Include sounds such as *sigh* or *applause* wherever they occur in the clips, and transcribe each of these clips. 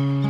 Mm-hmm.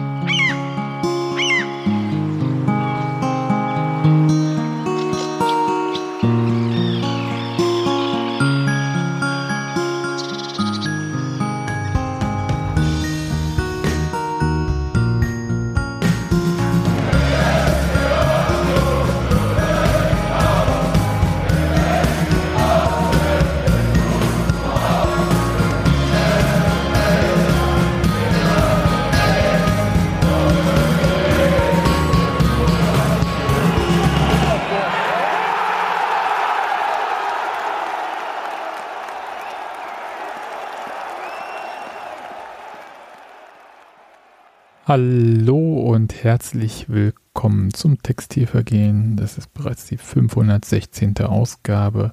Hallo und herzlich willkommen zum Textilvergehen. Das ist bereits die 516. Ausgabe.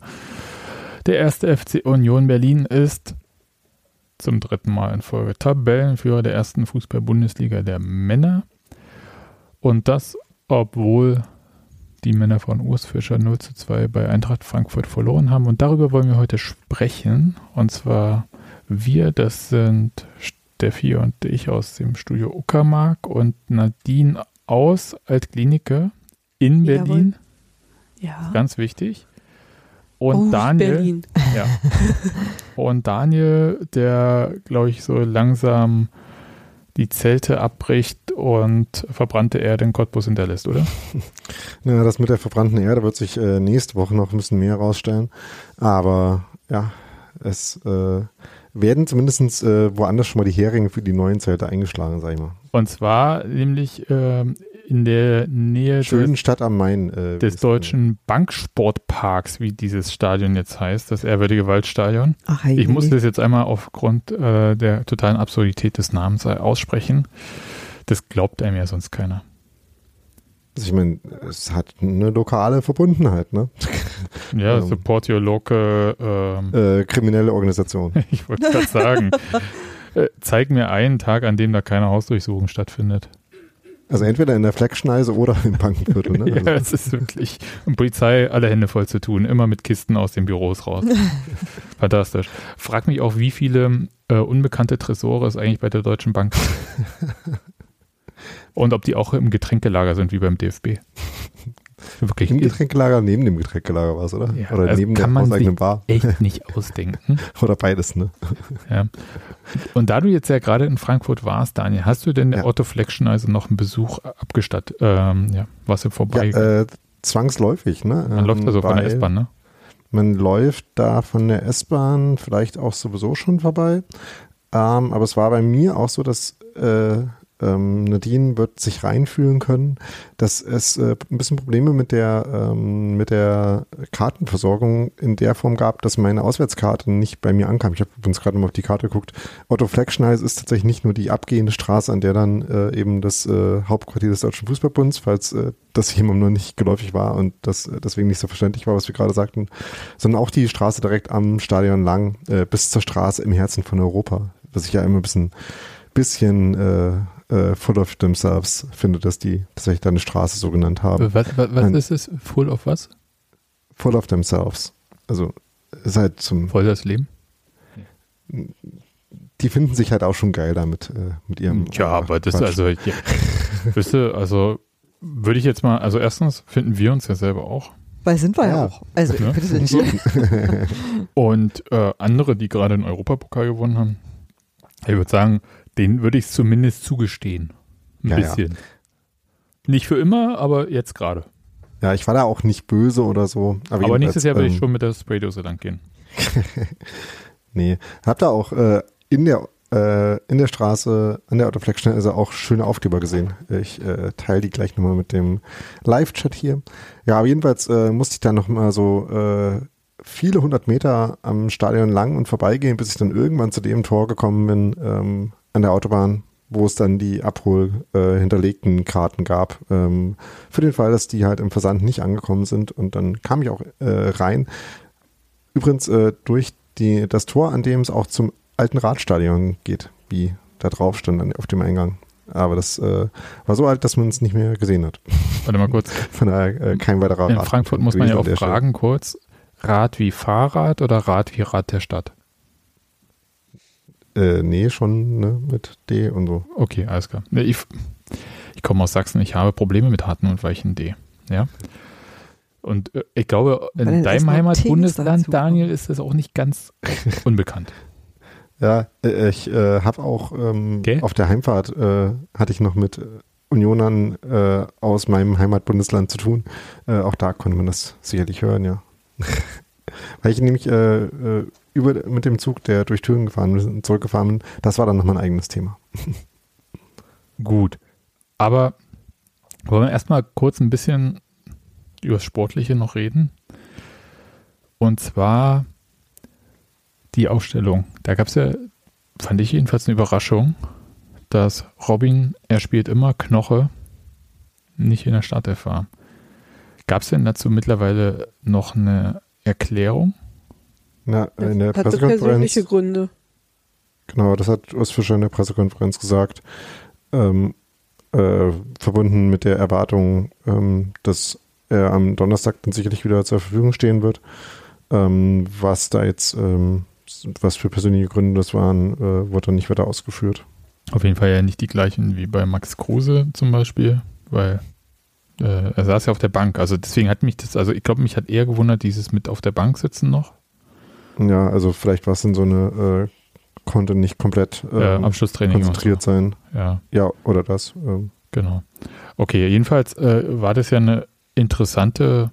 Der erste FC Union Berlin ist zum dritten Mal in Folge Tabellenführer der ersten Fußball-Bundesliga der Männer. Und das, obwohl die Männer von Urs Fischer 0 zu 2 bei Eintracht Frankfurt verloren haben. Und darüber wollen wir heute sprechen. Und zwar wir, das sind Steffi und ich aus dem Studio Uckermark und Nadine aus Altkliniker in Berlin. Ja. Ganz wichtig. Und oh, Daniel. Berlin. Ja. Und Daniel, der, glaube ich, so langsam die Zelte abbricht und verbrannte Erde in Cottbus hinterlässt, oder? *laughs* Ja, das mit der verbrannten Erde wird sich äh, nächste Woche noch ein bisschen mehr herausstellen. Aber ja, es äh, werden zumindest äh, woanders schon mal die Heringe für die neuen Zelte eingeschlagen, sag ich mal. Und zwar nämlich äh, in der Nähe Schönen des, Stadt am Main. Äh, des deutschen Banksportparks, wie dieses Stadion jetzt heißt, das ehrwürdige Waldstadion. Ach, hey, ich muss das jetzt einmal aufgrund äh, der totalen Absurdität des Namens aussprechen. Das glaubt einem ja sonst keiner. Also ich meine, es hat eine lokale Verbundenheit, ne? *laughs* Ja, ähm, support your local ähm, äh, kriminelle Organisation. *laughs* ich wollte gerade sagen, äh, zeig mir einen Tag, an dem da keine Hausdurchsuchung stattfindet. Also entweder in der Fleckschneise oder im Bankenviertel. Ne? *laughs* ja, also. es ist wirklich und Polizei alle Hände voll zu tun, immer mit Kisten aus den Büros raus. Fantastisch. Frag mich auch, wie viele äh, unbekannte Tresore es eigentlich bei der Deutschen Bank gibt. Und ob die auch im Getränkelager sind, wie beim DFB. *laughs* Wirklich. Im Getränkelager, neben dem Getränkelager war es, oder? Ja, oder neben der hauseigenen Bar. Echt *laughs* nicht ausdenken. oder beides, ne? Ja. Und da du jetzt ja gerade in Frankfurt warst, Daniel, hast du denn der ja. Otto Fleckschen also noch einen Besuch abgestattet? Ähm, ja, was du vorbei? Ja, äh, zwangsläufig, ne? Man ähm, läuft also von der S-Bahn, ne? Man läuft da von der S-Bahn vielleicht auch sowieso schon vorbei. Ähm, aber es war bei mir auch so, dass äh, ähm, Nadine wird sich reinfühlen können, dass es äh, ein bisschen Probleme mit der, ähm, mit der Kartenversorgung in der Form gab, dass meine Auswärtskarte nicht bei mir ankam. Ich habe übrigens gerade mal auf die Karte geguckt. Otto Fleckschneis ist tatsächlich nicht nur die abgehende Straße, an der dann äh, eben das äh, Hauptquartier des Deutschen Fußballbunds, falls äh, das jemandem noch nicht geläufig war und das äh, deswegen nicht so verständlich war, was wir gerade sagten, sondern auch die Straße direkt am Stadion lang äh, bis zur Straße im Herzen von Europa, was ich ja immer ein bisschen bisschen äh, äh, Full of Themselves finde, dass die tatsächlich da eine Straße so genannt haben. Was, was, was ist es? Full of was? Full of Themselves. Also ist halt zum. Voll das Leben? Die finden sich halt auch schon geil damit, äh, mit ihrem. Ja, äh, aber das, Quatsch. also, ja, wisst ihr, also würde ich jetzt mal, also erstens finden wir uns ja selber auch. Weil sind wir ja, ja auch. Also ja? bitte nicht. Und äh, andere, die gerade den Europapokal gewonnen haben, ich würde sagen, den würde ich zumindest zugestehen. Ein ja, bisschen. Ja. Nicht für immer, aber jetzt gerade. Ja, ich war da auch nicht böse oder so. Aber, aber nächstes Jahr würde ähm, ich schon mit der Spraydose lang gehen. *laughs* nee, hab da auch äh, in der äh, in der Straße an der Autoflexion also auch schöne Aufkleber gesehen. Ich äh, teile die gleich nochmal mit dem Live-Chat hier. Ja, aber jedenfalls äh, musste ich dann nochmal so äh, viele hundert Meter am Stadion lang und vorbeigehen, bis ich dann irgendwann zu dem Tor gekommen bin, ähm, an der Autobahn, wo es dann die Abhol äh, hinterlegten Karten gab, ähm, für den Fall, dass die halt im Versand nicht angekommen sind. Und dann kam ich auch äh, rein. Übrigens äh, durch die, das Tor, an dem es auch zum alten Radstadion geht, wie da drauf stand auf dem Eingang. Aber das äh, war so alt, dass man es nicht mehr gesehen hat. Warte mal kurz. *laughs* Von daher äh, kein weiterer In Rad Frankfurt muss man ja auch fragen Stelle. kurz, Rad wie Fahrrad oder Rad wie Rad der Stadt? Äh, nee, schon ne, mit D und so. Okay, alles klar. Ich, ich komme aus Sachsen, ich habe Probleme mit harten und weichen D. Ja. Und äh, ich glaube, in deinem Heimatbundesland, Daniel, ist das auch nicht ganz unbekannt. Ja, äh, ich äh, habe auch ähm, okay. auf der Heimfahrt äh, hatte ich noch mit Unionern äh, aus meinem Heimatbundesland zu tun. Äh, auch da konnte man das sicherlich hören, ja. *laughs* Weil ich nämlich äh, über, mit dem Zug, der durch Türen gefahren ist zurückgefahren bin, das war dann nochmal ein eigenes Thema. *laughs* Gut. Aber wollen wir erstmal kurz ein bisschen über das Sportliche noch reden? Und zwar die Ausstellung. Da gab es ja, fand ich jedenfalls eine Überraschung, dass Robin, er spielt immer Knoche, nicht in der Startelf war. Gab es denn dazu mittlerweile noch eine Erklärung? Na, in der Pressekonferenz. persönliche Gründe. Genau, das hat Urs Fischer in der Pressekonferenz gesagt. Ähm, äh, verbunden mit der Erwartung, ähm, dass er am Donnerstag dann sicherlich wieder zur Verfügung stehen wird. Ähm, was da jetzt ähm, was für persönliche Gründe das waren, äh, wurde dann nicht weiter ausgeführt. Auf jeden Fall ja nicht die gleichen wie bei Max Kruse zum Beispiel, weil äh, er saß ja auf der Bank. Also deswegen hat mich das, also ich glaube, mich hat eher gewundert, dieses mit auf der Bank sitzen noch. Ja, also vielleicht war es in so eine, äh, konnte nicht komplett äh, Abschlusstraining konzentriert so. sein. Ja. Ja, oder das. Ähm. Genau. Okay, jedenfalls äh, war das ja eine interessante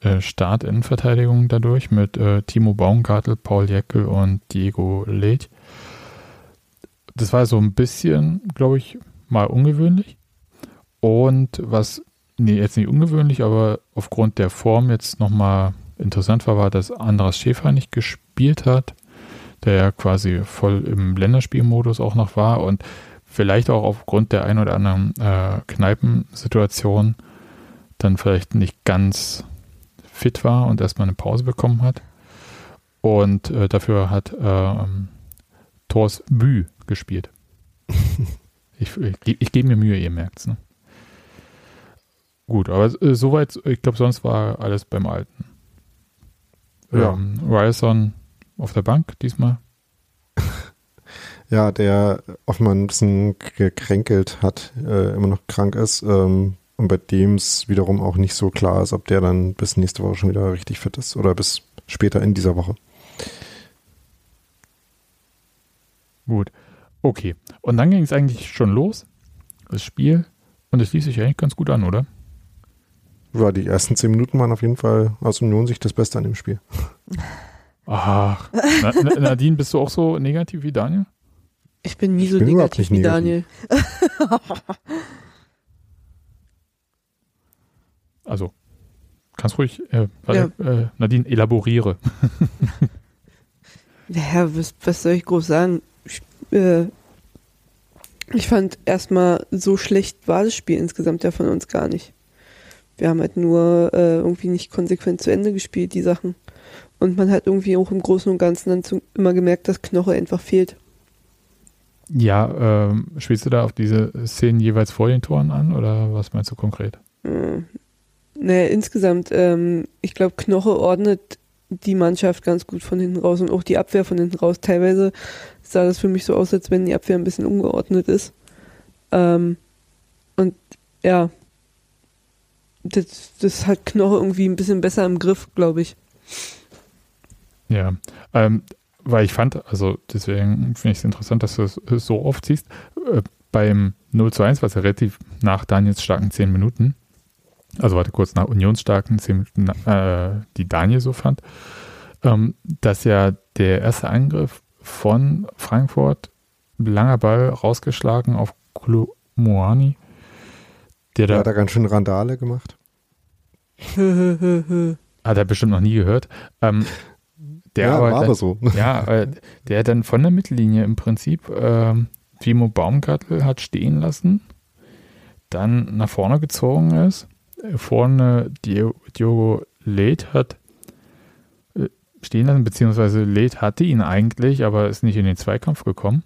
äh, Start-Innenverteidigung dadurch mit äh, Timo Baumgartel, Paul Jäckel und Diego Leth. Das war so ein bisschen, glaube ich, mal ungewöhnlich. Und was, nee, jetzt nicht ungewöhnlich, aber aufgrund der Form jetzt nochmal interessant war, war, dass Andras Schäfer nicht gespielt hat, der ja quasi voll im Länderspielmodus auch noch war und vielleicht auch aufgrund der ein oder anderen äh, Kneipensituation dann vielleicht nicht ganz fit war und erstmal eine Pause bekommen hat. Und äh, dafür hat äh, Thors Bü gespielt. *laughs* ich, ich, ich gebe mir Mühe, ihr merkt es. Ne? Gut, aber äh, soweit, ich glaube, sonst war alles beim Alten. Ja. Ähm, Ryerson auf der Bank diesmal. *laughs* Ja, der offenbar ein bisschen gekränkelt hat, äh, immer noch krank ist. Ähm, und bei dem es wiederum auch nicht so klar ist, ob der dann bis nächste Woche schon wieder richtig fit ist oder bis später in dieser Woche. Gut. Okay. Und dann ging es eigentlich schon los, das Spiel. Und es ließ sich eigentlich ganz gut an, oder? Ja, die ersten zehn Minuten waren auf jeden Fall aus Union-Sicht das Beste an dem Spiel. Ach. Na, Nadine, bist du auch so negativ wie Daniel? Ich bin nie so bin negativ wie negativ. Daniel. *laughs* Also, kannst ruhig, äh, ja. äh, Nadine, elaboriere. ja, was, was soll ich groß sagen? Ich, äh, ich fand erstmal, so schlecht war das Spiel insgesamt ja von uns gar nicht. Wir haben halt nur äh, irgendwie nicht konsequent zu Ende gespielt, die Sachen. Und man hat irgendwie auch im Großen und Ganzen dann zu, immer gemerkt, dass Knoche einfach fehlt. Ja, ähm, spielst du da auf diese Szenen jeweils vor den Toren an oder was meinst du konkret? Hm, naja, insgesamt, ähm, ich glaube, Knoche ordnet die Mannschaft ganz gut von hinten raus und auch die Abwehr von hinten raus. Teilweise sah das für mich so aus, als wenn die Abwehr ein bisschen ungeordnet ist. Ähm, und ja, das, das hat Knoche irgendwie ein bisschen besser im Griff, glaube ich. Ja, ähm, weil ich fand, also deswegen finde ich es interessant, dass du es so oft siehst. Äh, beim 0 zu 1 war es ja relativ nach Daniels starken 10 Minuten also warte kurz nach Unionsstarken, äh, die Daniel so fand, ähm, dass ja der erste Angriff von Frankfurt, langer Ball rausgeschlagen auf Moani. Der da, hat er ganz schön Randale gemacht. *laughs* hat er bestimmt noch nie gehört. Ähm, der ja, aber, war aber so. *laughs* Ja, äh, der dann von der Mittellinie im Prinzip äh, Timo Baumgartel hat stehen lassen, dann nach vorne gezogen ist vorne Diogo Late hat äh, stehen lassen, beziehungsweise Late hatte ihn eigentlich, aber ist nicht in den Zweikampf gekommen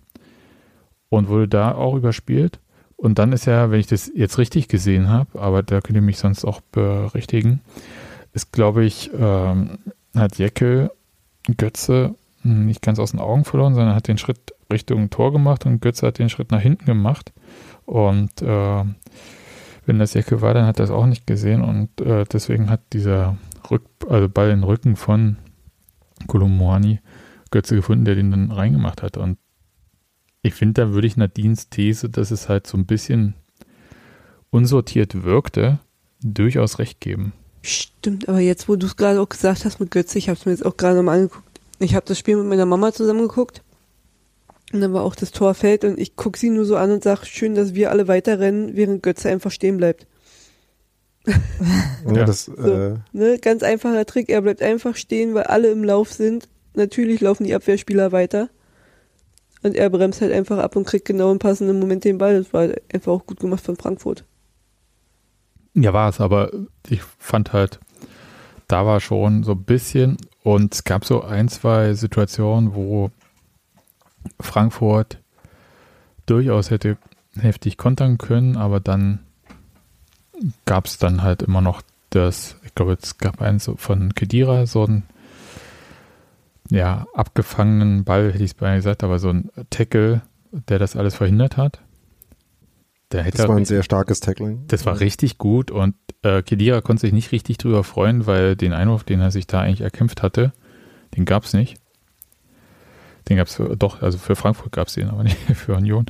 und wurde da auch überspielt. Und dann ist ja, wenn ich das jetzt richtig gesehen habe, aber da könnt ihr mich sonst auch berichtigen, ist, glaube ich, ähm, hat Jeckel Götze nicht ganz aus den Augen verloren, sondern hat den Schritt Richtung Tor gemacht und Götze hat den Schritt nach hinten gemacht. Und äh, wenn das Jacke war, dann hat er es auch nicht gesehen und äh, deswegen hat dieser Rück, also Ball in den Rücken von Kolumani Götze gefunden, der den dann reingemacht hat. Und ich finde, da würde ich Nadines These, dass es halt so ein bisschen unsortiert wirkte, durchaus recht geben. Stimmt, aber jetzt, wo du es gerade auch gesagt hast mit Götze, ich habe es mir jetzt auch gerade nochmal angeguckt. Ich habe das Spiel mit meiner Mama zusammen geguckt. Und dann war auch das Tor fällt und ich gucke sie nur so an und sage, schön, dass wir alle weiterrennen, während Götze einfach stehen bleibt. ja, das, so, äh, ne, ganz einfacher Trick, er bleibt einfach stehen, weil alle im Lauf sind. Natürlich laufen die Abwehrspieler weiter. Und er bremst halt einfach ab und kriegt genau im passenden Moment den Ball. Das war einfach auch gut gemacht von Frankfurt. Ja, war es, aber ich fand halt, da war schon so ein bisschen und es gab so ein, zwei Situationen, wo Frankfurt durchaus hätte heftig kontern können, aber dann gab es dann halt immer noch das, ich glaube, es gab eins von Kedira, so ein ja, abgefangenen Ball, hätte ich es beinahe gesagt, aber so ein Tackle, der das alles verhindert hat. Der das war ein sehr starkes Tackling. Das war richtig gut und äh, Kedira konnte sich nicht richtig drüber freuen, weil den Einwurf, den er sich da eigentlich erkämpft hatte, den gab es nicht. Den gab es doch, also für Frankfurt gab es den, aber *laughs* nicht für Union.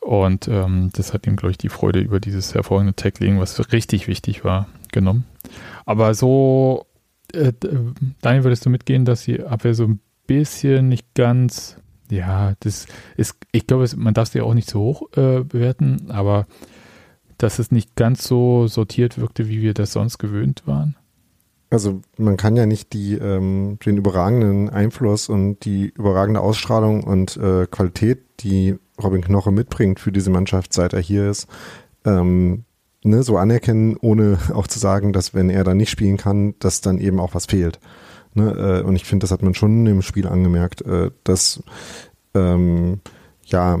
Und ähm, das hat ihm, glaube ich, die Freude über dieses hervorragende Tackling, was richtig wichtig war, genommen. Aber so äh, Daniel, würdest du mitgehen, dass die Abwehr so ein bisschen nicht ganz, ja, das ist, ich glaube, man darf sie auch nicht so hoch äh, bewerten, aber dass es nicht ganz so sortiert wirkte, wie wir das sonst gewöhnt waren? Also man kann ja nicht die, ähm, den überragenden Einfluss und die überragende Ausstrahlung und äh, Qualität, die Robin Knoche mitbringt für diese Mannschaft, seit er hier ist, ähm, ne, so anerkennen, ohne *laughs* auch zu sagen, dass wenn er dann nicht spielen kann, dass dann eben auch was fehlt. Ne, äh, und ich finde, das hat man schon im Spiel angemerkt, äh, dass ähm, ja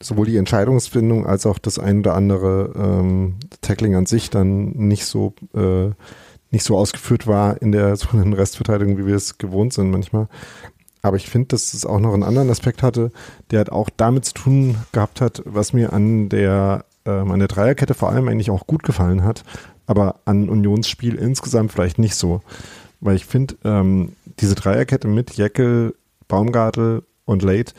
sowohl die Entscheidungsfindung als auch das ein oder andere ähm, Tackling an sich dann nicht so äh, nicht so ausgeführt war in der *laughs* sogenannten Restverteidigung, wie wir es gewohnt sind manchmal. Aber ich finde, dass es auch noch einen anderen Aspekt hatte, der halt auch damit zu tun gehabt hat, was mir an der ähm, an der Dreierkette vor allem eigentlich auch gut gefallen hat, aber an Unionsspiel insgesamt vielleicht nicht so. Weil ich finde, ähm, diese Dreierkette mit Jeckel, Baumgartel und Late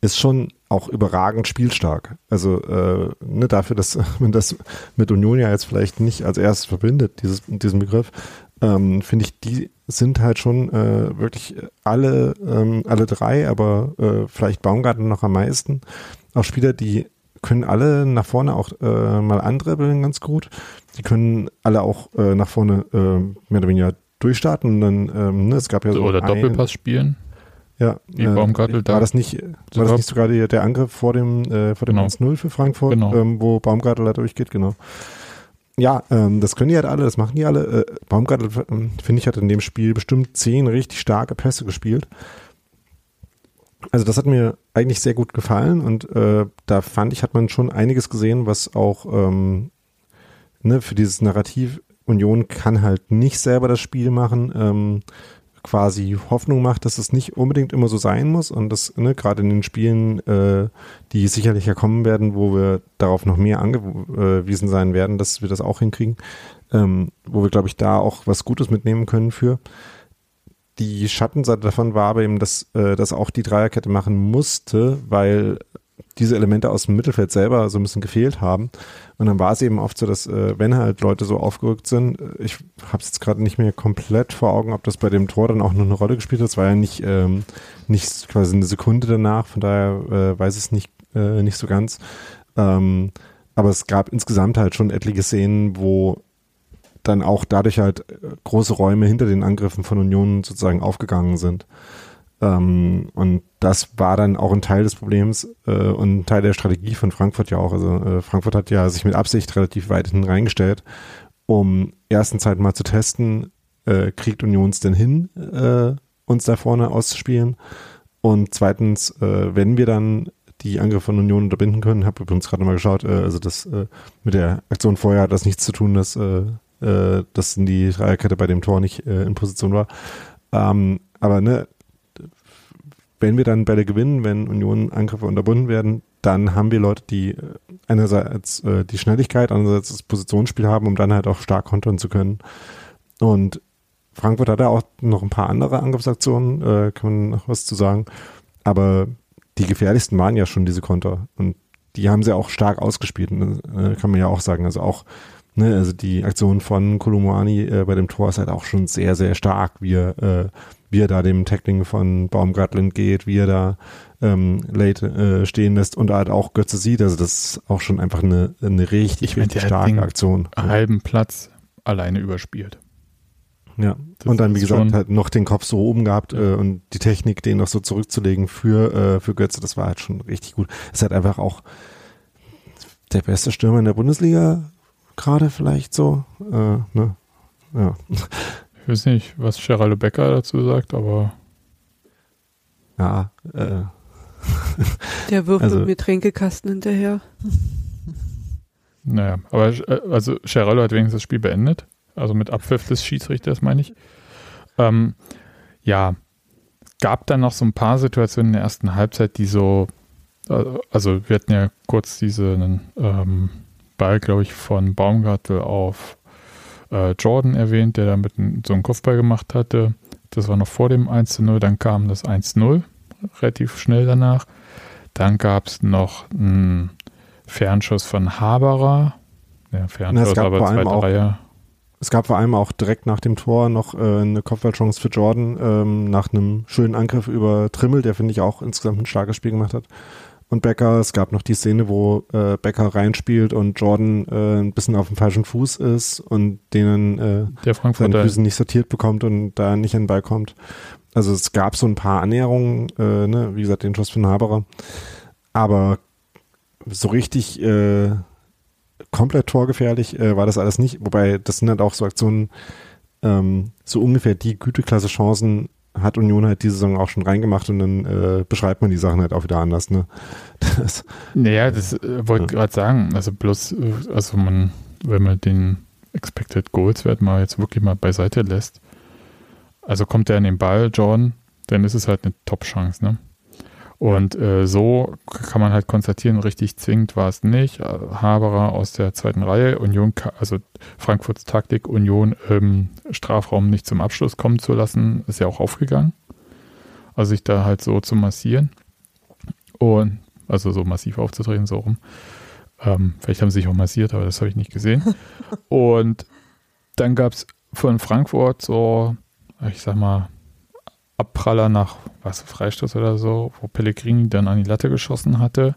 ist schon auch überragend spielstark. Also äh, ne, dafür, dass *laughs* man das mit Union ja jetzt vielleicht nicht als erstes verbindet, dieses, diesen Begriff, ähm, finde ich, die sind halt schon äh, wirklich alle, ähm, alle drei, aber äh, vielleicht Baumgartel noch am meisten. Auch Spieler, die können alle nach vorne auch äh, mal andribbeln ganz gut. Die können alle auch äh, nach vorne äh, mehr oder weniger durchstarten. Und dann, ähm, ne, es gab ja so. Oder Doppelpass spielen. Ja, Wie äh, Baumgartel da. War das nicht, war das nicht sogar der, der Angriff vor dem, äh, vor dem genau. 1-0 für Frankfurt, genau. ähm, wo Baumgartel da durchgeht, genau. Ja, ähm, das können die halt alle, das machen die alle. Äh, Baumgartel, äh, finde ich, hat in dem Spiel bestimmt zehn richtig starke Pässe gespielt. Also das hat mir eigentlich sehr gut gefallen und äh, da fand ich, hat man schon einiges gesehen, was auch ähm, ne, für dieses Narrativ Union kann halt nicht selber das Spiel machen, ähm, quasi Hoffnung macht, dass es nicht unbedingt immer so sein muss und das ne, gerade in den Spielen, äh, die sicherlich ja kommen werden, wo wir darauf noch mehr angewiesen sein werden, dass wir das auch hinkriegen, ähm, wo wir glaube ich da auch was Gutes mitnehmen können für die Schattenseite davon war aber eben, dass, äh, dass auch die Dreierkette machen musste, weil diese Elemente aus dem Mittelfeld selber so ein bisschen gefehlt haben. Und dann war es eben oft so, dass äh, wenn halt Leute so aufgerückt sind, äh, ich habe es jetzt gerade nicht mehr komplett vor Augen, ob das bei dem Tor dann auch noch eine Rolle gespielt hat. Es war ja nicht, ähm, nicht quasi eine Sekunde danach, von daher äh, weiß es nicht, äh, nicht so ganz. Ähm, aber es gab insgesamt halt schon etliche Szenen, wo dann auch dadurch halt äh, große Räume hinter den Angriffen von Union sozusagen aufgegangen sind. Ähm, und das war dann auch ein Teil des Problems äh, und ein Teil der Strategie von Frankfurt ja auch. Also äh, Frankfurt hat ja sich mit Absicht relativ weit hinten reingestellt, um erstens halt mal zu testen, äh, kriegt Union es denn hin, äh, uns da vorne auszuspielen. Und zweitens, äh, wenn wir dann die Angriffe von Union unterbinden können, habe übrigens gerade mal geschaut, also das mit der Aktion vorher hat das nichts zu tun, dass äh, dass die Dreierkette bei dem Tor nicht äh, in Position war. Ähm, aber ne, wenn wir dann Bälle gewinnen, wenn Union Angriffe unterbunden werden, dann haben wir Leute, die äh, einerseits äh, die Schnelligkeit, andererseits das Positionsspiel haben, um dann halt auch stark kontern zu können. Und Frankfurt hat ja auch noch ein paar andere Angriffsaktionen, äh, kann man noch was zu sagen. Aber die gefährlichsten waren ja schon diese Konter. Und die haben sie auch stark ausgespielt, äh, kann man ja auch sagen. Also auch, ne, also die Aktion von Kolumani äh, bei dem Tor ist halt auch schon sehr, sehr stark, wie er, äh, wie er da dem Tackling von Baumgartland geht, wie er da ähm, late äh, stehen lässt und halt auch Götze sieht. Also das ist auch schon einfach eine, eine richtig, ich richtig starke Aktion. Halben Platz alleine überspielt. Ja, das und dann, wie gesagt, halt noch den Kopf so oben gehabt ja. äh, und die Technik, den noch so zurückzulegen für, äh, für Götze, das war halt schon richtig gut. Ist halt einfach auch der beste Stürmer in der Bundesliga, gerade vielleicht so. Äh, ne? Ja. Ich weiß nicht, was Geraldo Becker dazu sagt, aber. Ja, äh. Der wirft also, mir Tränkekasten hinterher. Naja, aber äh, also Geraldo hat wenigstens das Spiel beendet also mit Abpfiff des Schiedsrichters meine ich. Ähm, ja, gab dann noch so ein paar Situationen in der ersten Halbzeit, die so, äh, also wir hatten ja kurz diesen ähm, Ball, glaube ich, von Baumgartel auf äh, Jordan erwähnt, der damit so einen Kopfball gemacht hatte. Das war noch vor dem 1-0, dann kam das 1-0, relativ schnell danach. Dann gab es noch einen Fernschuss von Haberer. Ja, Fernschuss, aber zwei Dreier. Es gab vor allem auch direkt nach dem Tor noch äh, eine Kopfballchance für Jordan ähm, nach einem schönen Angriff über Trimmel, der finde ich auch insgesamt ein starkes Spiel gemacht hat. Und Becker, es gab noch die Szene, wo äh, Becker reinspielt und Jordan äh, ein bisschen auf dem falschen Fuß ist und denen äh, der seine Füße nicht sortiert bekommt und da nicht in den Ball kommt. Also es gab so ein paar Annäherungen, äh, ne? wie gesagt, den Schuss von Haberer. Aber so richtig äh, komplett torgefährlich äh, war das alles nicht. Wobei, das sind halt auch so Aktionen, ähm, so ungefähr die Güteklasse Chancen hat Union halt diese Saison auch schon reingemacht und dann äh, beschreibt man die Sachen halt auch wieder anders. Ne? *laughs* Das, naja, das äh, wollte ich ja. gerade sagen. Also bloß, äh, also man, wenn man den Expected Goals Wert mal jetzt wirklich mal beiseite lässt, also kommt er an den Ball, Jordan, dann ist es halt eine Top-Chance, ne? Und äh, so kann man halt konstatieren, richtig zwingend war es nicht. Äh, Haberer aus der zweiten Reihe, Union, also Frankfurts Taktik, Union im Strafraum nicht zum Abschluss kommen zu lassen, ist ja auch aufgegangen. Also sich da halt so zu massieren und also so massiv aufzutreten, so rum. Ähm, vielleicht haben sie sich auch massiert, aber das habe ich nicht gesehen. *laughs* und dann gab es von Frankfurt so, ich sag mal, Abpraller nach was Freistoß oder so, wo Pellegrini dann an die Latte geschossen hatte.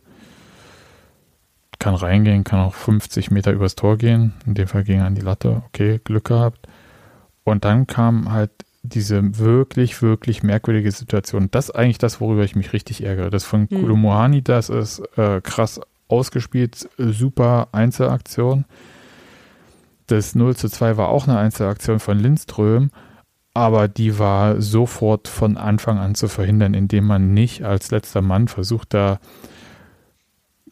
Kann reingehen, kann auch 50 Meter übers Tor gehen. In dem Fall ging er an die Latte. Okay, Glück gehabt. Und dann kam halt diese wirklich, wirklich merkwürdige Situation. Das ist eigentlich das, worüber ich mich richtig ärgere. Das von mhm. Kulumohani, das ist äh, krass ausgespielt, super Einzelaktion. Das 0 zu 2 war auch eine Einzelaktion von Lindström aber die war sofort von Anfang an zu verhindern, indem man nicht als letzter Mann versucht, da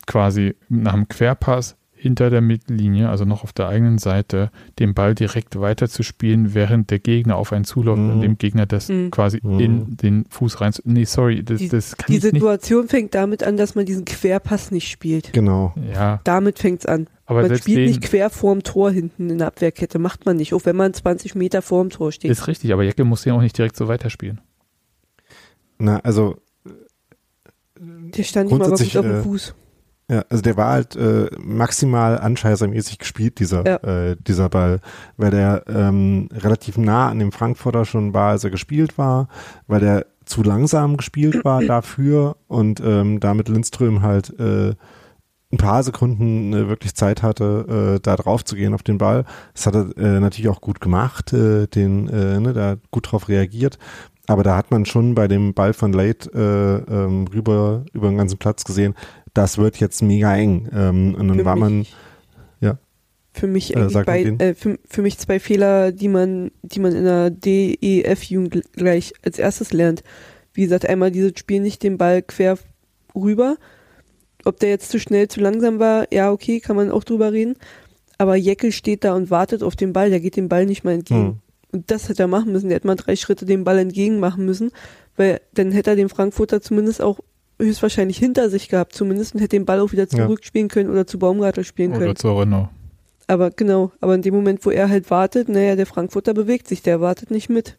quasi nach einem Querpass hinter der Mittellinie, also noch auf der eigenen Seite, den Ball direkt weiterzuspielen, während der Gegner auf einen zuläuft mhm. und dem Gegner das mhm. quasi mhm. in den Fuß rein. Nee, sorry, das, die, das kann Die Situation nicht. fängt damit an, dass man diesen Querpass nicht spielt. Genau. Ja. Damit fängt es an. Aber man spielt nicht quer vorm Tor hinten in der Abwehrkette, macht man nicht, auch wenn man 20 Meter vorm Tor steht. Ist richtig, aber Jacke muss den auch nicht direkt so weiterspielen. Na, also. Der stand ihm aber gut auf dem äh, Fuß. Ja, also der war halt äh, maximal anscheißermäßig gespielt, dieser, ja. äh, dieser Ball, weil der ähm, relativ nah an dem Frankfurter schon war, als er gespielt war, weil der zu langsam gespielt *clears throat* war dafür und ähm, damit Lindström halt äh, ein paar Sekunden äh, wirklich Zeit hatte, äh, da drauf zu gehen auf den Ball. Das hat er äh, natürlich auch gut gemacht, äh, den, äh, ne, da gut drauf reagiert. Aber da hat man schon bei dem Ball von Late äh, ähm, rüber über den ganzen Platz gesehen, das wird jetzt mega eng. Ähm, und dann für war man, ja. Für mich, äh, bei, äh, für, für, mich zwei Fehler, die man, die man in der DEF-Jugend gleich als erstes lernt. Wie gesagt, einmal dieses Spiel nicht den Ball quer rüber. Ob der jetzt zu schnell, zu langsam war, ja, okay, kann man auch drüber reden. Aber Jeckel steht da und wartet auf den Ball, der geht dem Ball nicht mal entgegen. Hm. Und das hätte er machen müssen. Der hätte mal drei Schritte dem Ball entgegen machen müssen, weil dann hätte er den Frankfurter zumindest auch höchstwahrscheinlich hinter sich gehabt, zumindest und hätte den Ball auch wieder zurückspielen können oder zu Baumgartel spielen können. Oder zu Renault. Aber genau, aber in dem Moment, wo er halt wartet, naja, der Frankfurter bewegt sich, der wartet nicht mit.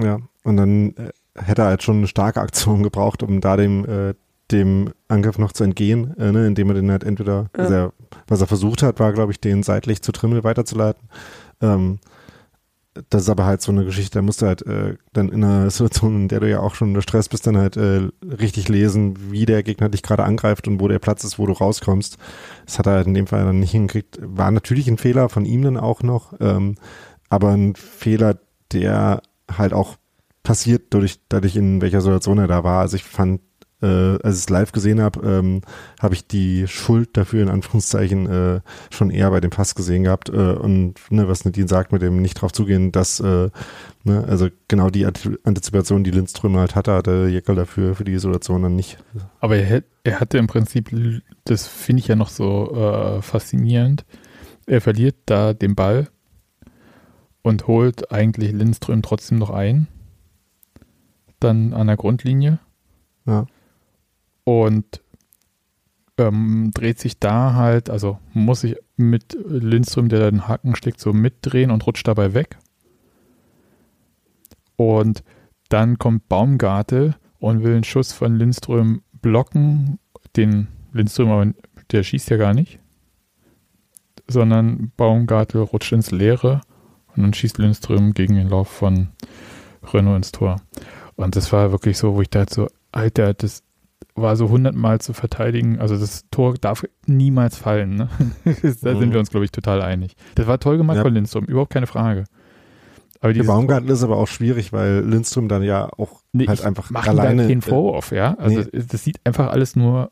Ja, und dann äh, hätte er halt schon eine starke Aktion *laughs* gebraucht, um da dem, äh, dem Angriff noch zu entgehen, äh, ne, indem er den halt entweder, ja. also er, was er versucht hat, war, glaube ich, den seitlich zu Trimmel weiterzuleiten. Ähm, das ist aber halt so eine Geschichte, da musst du halt äh, dann in einer Situation, in der du ja auch schon unter Stress bist, dann halt äh, richtig lesen, wie der Gegner dich gerade angreift und wo der Platz ist, wo du rauskommst. Das hat er halt in dem Fall dann nicht hingekriegt. War natürlich ein Fehler von ihm dann auch noch, ähm, aber ein Fehler, der halt auch passiert, dadurch, dadurch in welcher Situation er da war. Also ich fand äh, als ich es live gesehen habe, ähm, habe ich die Schuld dafür in Anführungszeichen äh, schon eher bei dem Pass gesehen gehabt. Äh, und ne, was Nadine sagt, mit dem nicht drauf zugehen, dass äh, ne, also genau die Antizipation, die Lindström halt hatte, hatte Jeckel dafür für die Isolation dann nicht. Aber er, er hatte im Prinzip, das finde ich ja noch so äh, faszinierend, er verliert da den Ball und holt eigentlich Lindström trotzdem noch ein. Dann an der Grundlinie. Ja und ähm, dreht sich da halt, also muss sich mit Lindström, der den Haken schlägt, so mitdrehen und rutscht dabei weg. Und dann kommt Baumgartel und will einen Schuss von Lindström blocken. Den Lindström, aber der schießt ja gar nicht. Sondern Baumgartel rutscht ins Leere und dann schießt Lindström gegen den Lauf von Renault ins Tor. Und das war wirklich so, wo ich dachte so, Alter, das war so hundertmal zu verteidigen. Also das Tor darf niemals fallen. Ne? *laughs* da mhm. sind wir uns, glaube ich, total einig. Das war toll gemacht ja. von Lindström, überhaupt keine Frage. Aber Der Baumgarten ist aber auch schwierig, weil Lindström dann ja auch nee, halt einfach mach alleine. Da keinen Vorwurf, ja. Also nee. das sieht einfach alles nur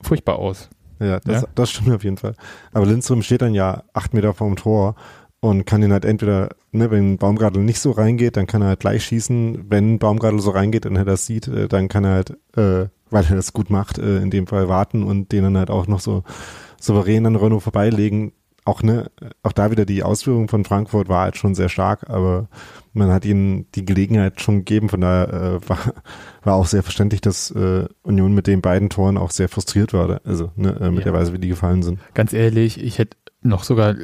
furchtbar aus. Ja das, ja, das stimmt auf jeden Fall. Aber Lindström steht dann ja acht Meter vorm Tor und kann ihn halt entweder, ne, wenn Baumgartel nicht so reingeht, dann kann er halt gleich schießen. Wenn Baumgartel so reingeht und er das sieht, äh, dann kann er halt äh, weil er das gut macht, äh, in dem Fall warten und den dann halt auch noch so souverän an Renault vorbeilegen. Auch ne, auch da wieder die Ausführung von Frankfurt war halt schon sehr stark, aber man hat ihnen die Gelegenheit schon gegeben, von daher äh, war, war auch sehr verständlich, dass äh, Union mit den beiden Toren auch sehr frustriert war, also ne, äh, mit ja. der Weise, wie die gefallen sind. Ganz ehrlich, ich hätte noch sogar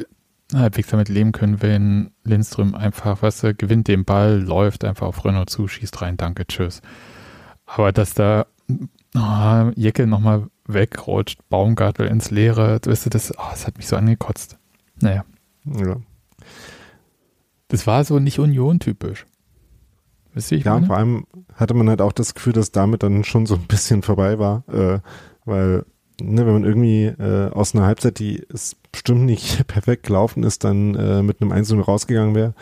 halbwegs damit leben können, wenn Lindström einfach, weißt du, gewinnt den Ball, läuft einfach auf Renault zu, schießt rein, danke, tschüss. Aber dass da oh, Jeckel nochmal wegrutscht, Baumgartel ins Leere, weißt du, das, oh, das hat mich so angekotzt. Naja. Ja. Das war so nicht Union-typisch. Wisst ihr, ich Ja, meine? vor allem hatte man halt auch das Gefühl, dass damit dann schon so ein bisschen vorbei war, äh, weil, ne, wenn man irgendwie äh, aus einer Halbzeit, die es bestimmt nicht *laughs* perfekt gelaufen ist, dann äh, mit einem Einzelnen rausgegangen wäre,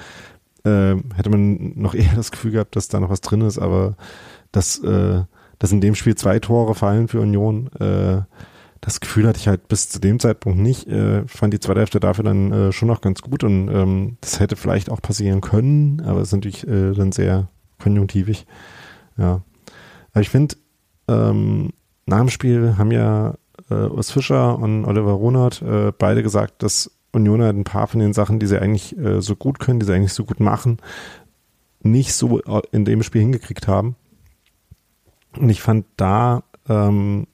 äh, hätte man noch eher das Gefühl gehabt, dass da noch was drin ist, aber das äh, dass in dem Spiel zwei Tore fallen für Union. Äh, das Gefühl hatte ich halt bis zu dem Zeitpunkt nicht. Äh, fand die zweite Hälfte dafür dann äh, schon noch ganz gut und ähm, das hätte vielleicht auch passieren können, aber es ist natürlich dann sehr konjunktivig. Ja. Aber ich finde, ähm, nach dem Spiel haben ja äh, Urs Fischer und Oliver Runert äh, beide gesagt, dass Union halt ein paar von den Sachen, die sie eigentlich äh, so gut können, die sie eigentlich so gut machen, nicht so in dem Spiel hingekriegt haben. Und ich fand da, ähm,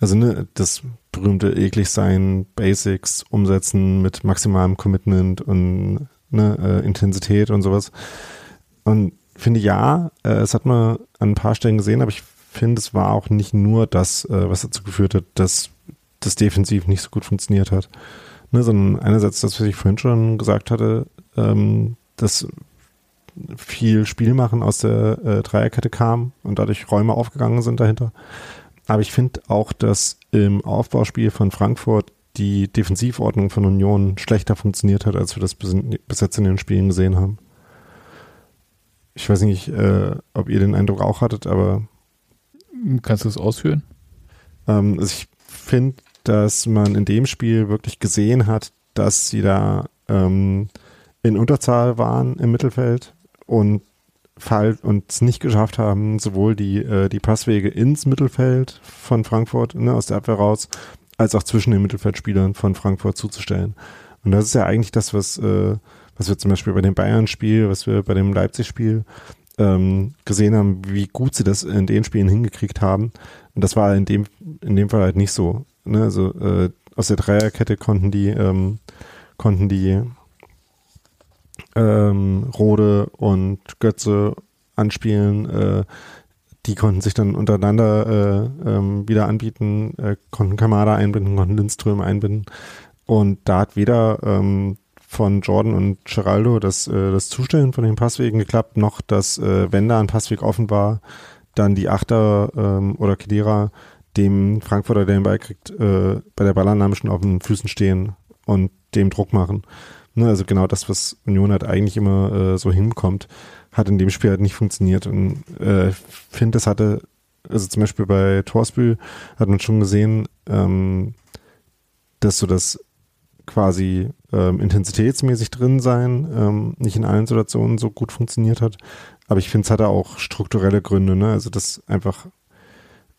also ne, das berühmte eklig sein, Basics umsetzen mit maximalem Commitment und ne, äh, Intensität und sowas. Und finde ja, äh, es hat man an ein paar Stellen gesehen, aber ich finde, es war auch nicht nur das, äh, was dazu geführt hat, dass das defensiv nicht so gut funktioniert hat. Ne, sondern einerseits das, was ich vorhin schon gesagt hatte, ähm, dass viel Spielmachen aus der äh, Dreierkette kam und dadurch Räume aufgegangen sind dahinter. Aber ich finde auch, dass im Aufbauspiel von Frankfurt die Defensivordnung von Union schlechter funktioniert hat, als wir das bis, bis jetzt in den Spielen gesehen haben. Ich weiß nicht, äh, ob ihr den Eindruck auch hattet, aber. Kannst du es ausführen? Ähm, also ich finde, dass man in dem Spiel wirklich gesehen hat, dass sie da ähm, in Unterzahl waren im Mittelfeld und es nicht geschafft haben, sowohl die, äh, die Passwege ins Mittelfeld von Frankfurt, ne, aus der Abwehr raus, als auch zwischen den Mittelfeldspielern von Frankfurt zuzustellen. Und das ist ja eigentlich das, was, äh, was wir zum Beispiel bei dem Bayern-Spiel, was wir bei dem Leipzig-Spiel ähm, gesehen haben, wie gut sie das in den Spielen hingekriegt haben. Und das war in dem, in dem Fall halt nicht so. Ne? Also äh, aus der Dreierkette konnten die, ähm, konnten die ähm, Rode und Götze anspielen. Äh, die konnten sich dann untereinander äh, ähm, wieder anbieten, äh, konnten Kamada einbinden, konnten Lindström einbinden. Und da hat weder ähm, von Jordan und Geraldo das, äh, das Zustellen von den Passwegen geklappt, noch dass, äh, wenn da ein Passweg offen war, dann die Achter ähm, oder Kedira dem Frankfurter, der den Ball kriegt, äh, bei der Ballannahme schon auf den Füßen stehen und dem Druck machen. Ne, also genau das, was Union halt eigentlich immer äh, so hinbekommt, hat in dem Spiel halt nicht funktioniert. Und äh, finde, das hatte, also zum Beispiel bei Torsbühl hat man schon gesehen, ähm, dass so das quasi ähm, intensitätsmäßig drin sein, ähm, nicht in allen Situationen so gut funktioniert hat. Aber ich finde, es hatte auch strukturelle Gründe, ne? Also das einfach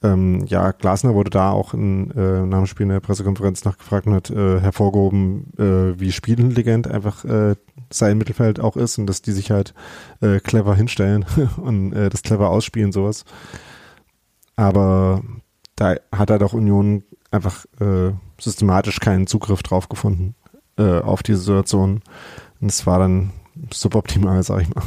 ähm, ja, Glasner wurde da auch in, äh, nach in der Pressekonferenz nachgefragt und hat äh, hervorgehoben, äh, wie spielintelligent einfach äh, sein Mittelfeld auch ist und dass die sich halt äh, clever hinstellen *laughs* und äh, das clever ausspielen, sowas. Aber da hat halt auch Union einfach äh, systematisch keinen Zugriff drauf gefunden äh, auf die Situation. Und es war dann suboptimal, sag ich mal.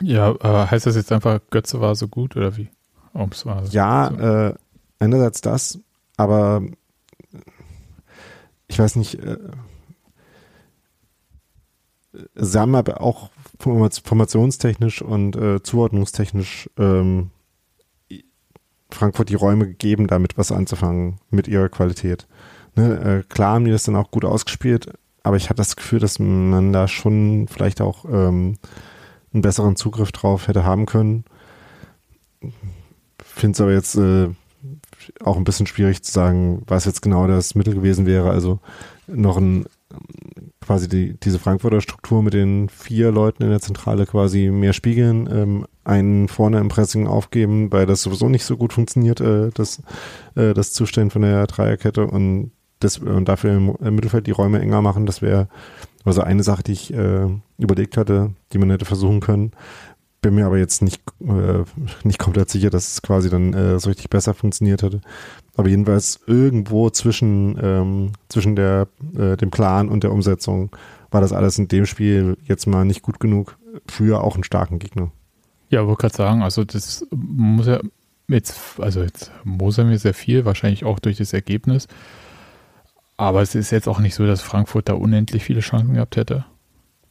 Ja, aber heißt das jetzt einfach, Götze war so gut oder wie? Um's mal ja, so. äh, einerseits das, aber ich weiß nicht, äh, sie haben aber auch formationstechnisch und äh, zuordnungstechnisch ähm, Frankfurt die Räume gegeben, damit was anzufangen mit ihrer Qualität. Ne, äh, klar haben die das dann auch gut ausgespielt, aber ich hatte das Gefühl, dass man da schon vielleicht auch ähm, einen besseren Zugriff drauf hätte haben können finde es aber jetzt äh, auch ein bisschen schwierig zu sagen, was jetzt genau das Mittel gewesen wäre. Also noch ein quasi die, diese Frankfurter Struktur mit den vier Leuten in der Zentrale quasi mehr spiegeln, ähm, einen vorne im Pressing aufgeben, weil das sowieso nicht so gut funktioniert, äh, das, äh, das Zustellen von der Dreierkette und, das, und dafür im, im Mittelfeld die Räume enger machen. Das wäre also eine Sache, die ich äh, überlegt hatte, die man hätte versuchen können bin mir aber jetzt nicht, äh, nicht komplett sicher, dass es quasi dann äh, so richtig besser funktioniert hätte. Aber jedenfalls irgendwo zwischen, ähm, zwischen der, äh, dem Plan und der Umsetzung war das alles in dem Spiel jetzt mal nicht gut genug für auch einen starken Gegner. Ja, wollte gerade sagen, also das muss ja jetzt, also jetzt muss er mir sehr viel, wahrscheinlich auch durch das Ergebnis. Aber es ist jetzt auch nicht so, dass Frankfurt da unendlich viele Chancen gehabt hätte.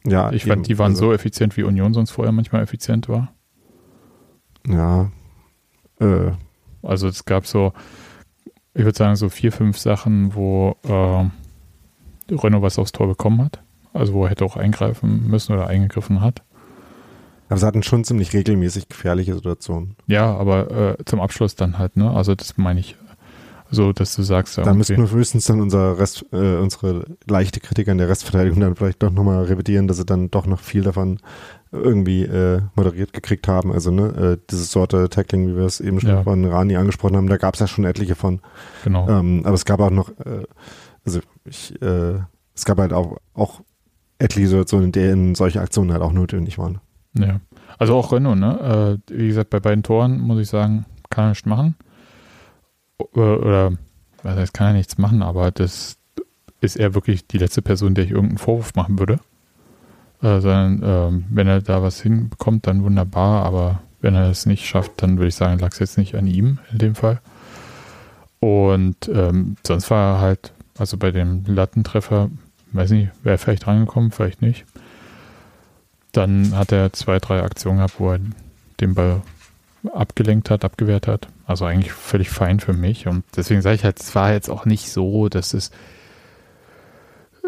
Ja, ich eben. fand, die waren also, so effizient, wie Union sonst vorher manchmal effizient war. Ja. Äh. Also es gab so, ich würde sagen, so vier, fünf Sachen, wo äh, Renault was aufs Tor bekommen hat. Also wo er hätte auch eingreifen müssen oder eingegriffen hat. Aber sie hatten schon ziemlich regelmäßig gefährliche Situationen. Ja, aber äh, zum Abschluss dann halt, ne? Also das meine ich so, dass du sagst, ja, Da okay. müssten wir höchstens dann unser Rest, äh, unsere leichte Kritik an der Restverteidigung dann vielleicht doch nochmal revidieren, dass sie dann doch noch viel davon irgendwie äh, moderiert gekriegt haben. Also ne, äh, diese Sorte Tackling, wie wir es eben schon ja. von Rani angesprochen haben, da gab es ja schon etliche von. Genau. Ähm, aber es gab auch noch, äh, also ich, äh, es gab halt auch, auch etliche Situationen, in denen solche Aktionen halt auch notwendig waren. Ja. Also auch Renault, ne? Äh, wie gesagt, bei beiden Toren muss ich sagen, kann er nicht machen oder was heißt, kann er nichts machen, aber das ist er wirklich die letzte Person, der ich irgendeinen Vorwurf machen würde. Äh, sondern ähm, wenn er da was hinbekommt, dann wunderbar, aber wenn er es nicht schafft, dann würde ich sagen, lag es jetzt nicht an ihm in dem Fall. Und ähm, sonst war er halt, also bei dem Lattentreffer, weiß nicht, wäre vielleicht rangekommen, vielleicht nicht. Dann hat er zwei, drei Aktionen gehabt, wo er den Ball abgelenkt hat, abgewehrt hat. Also eigentlich völlig fein für mich. Und deswegen sage ich halt, es war jetzt auch nicht so, dass es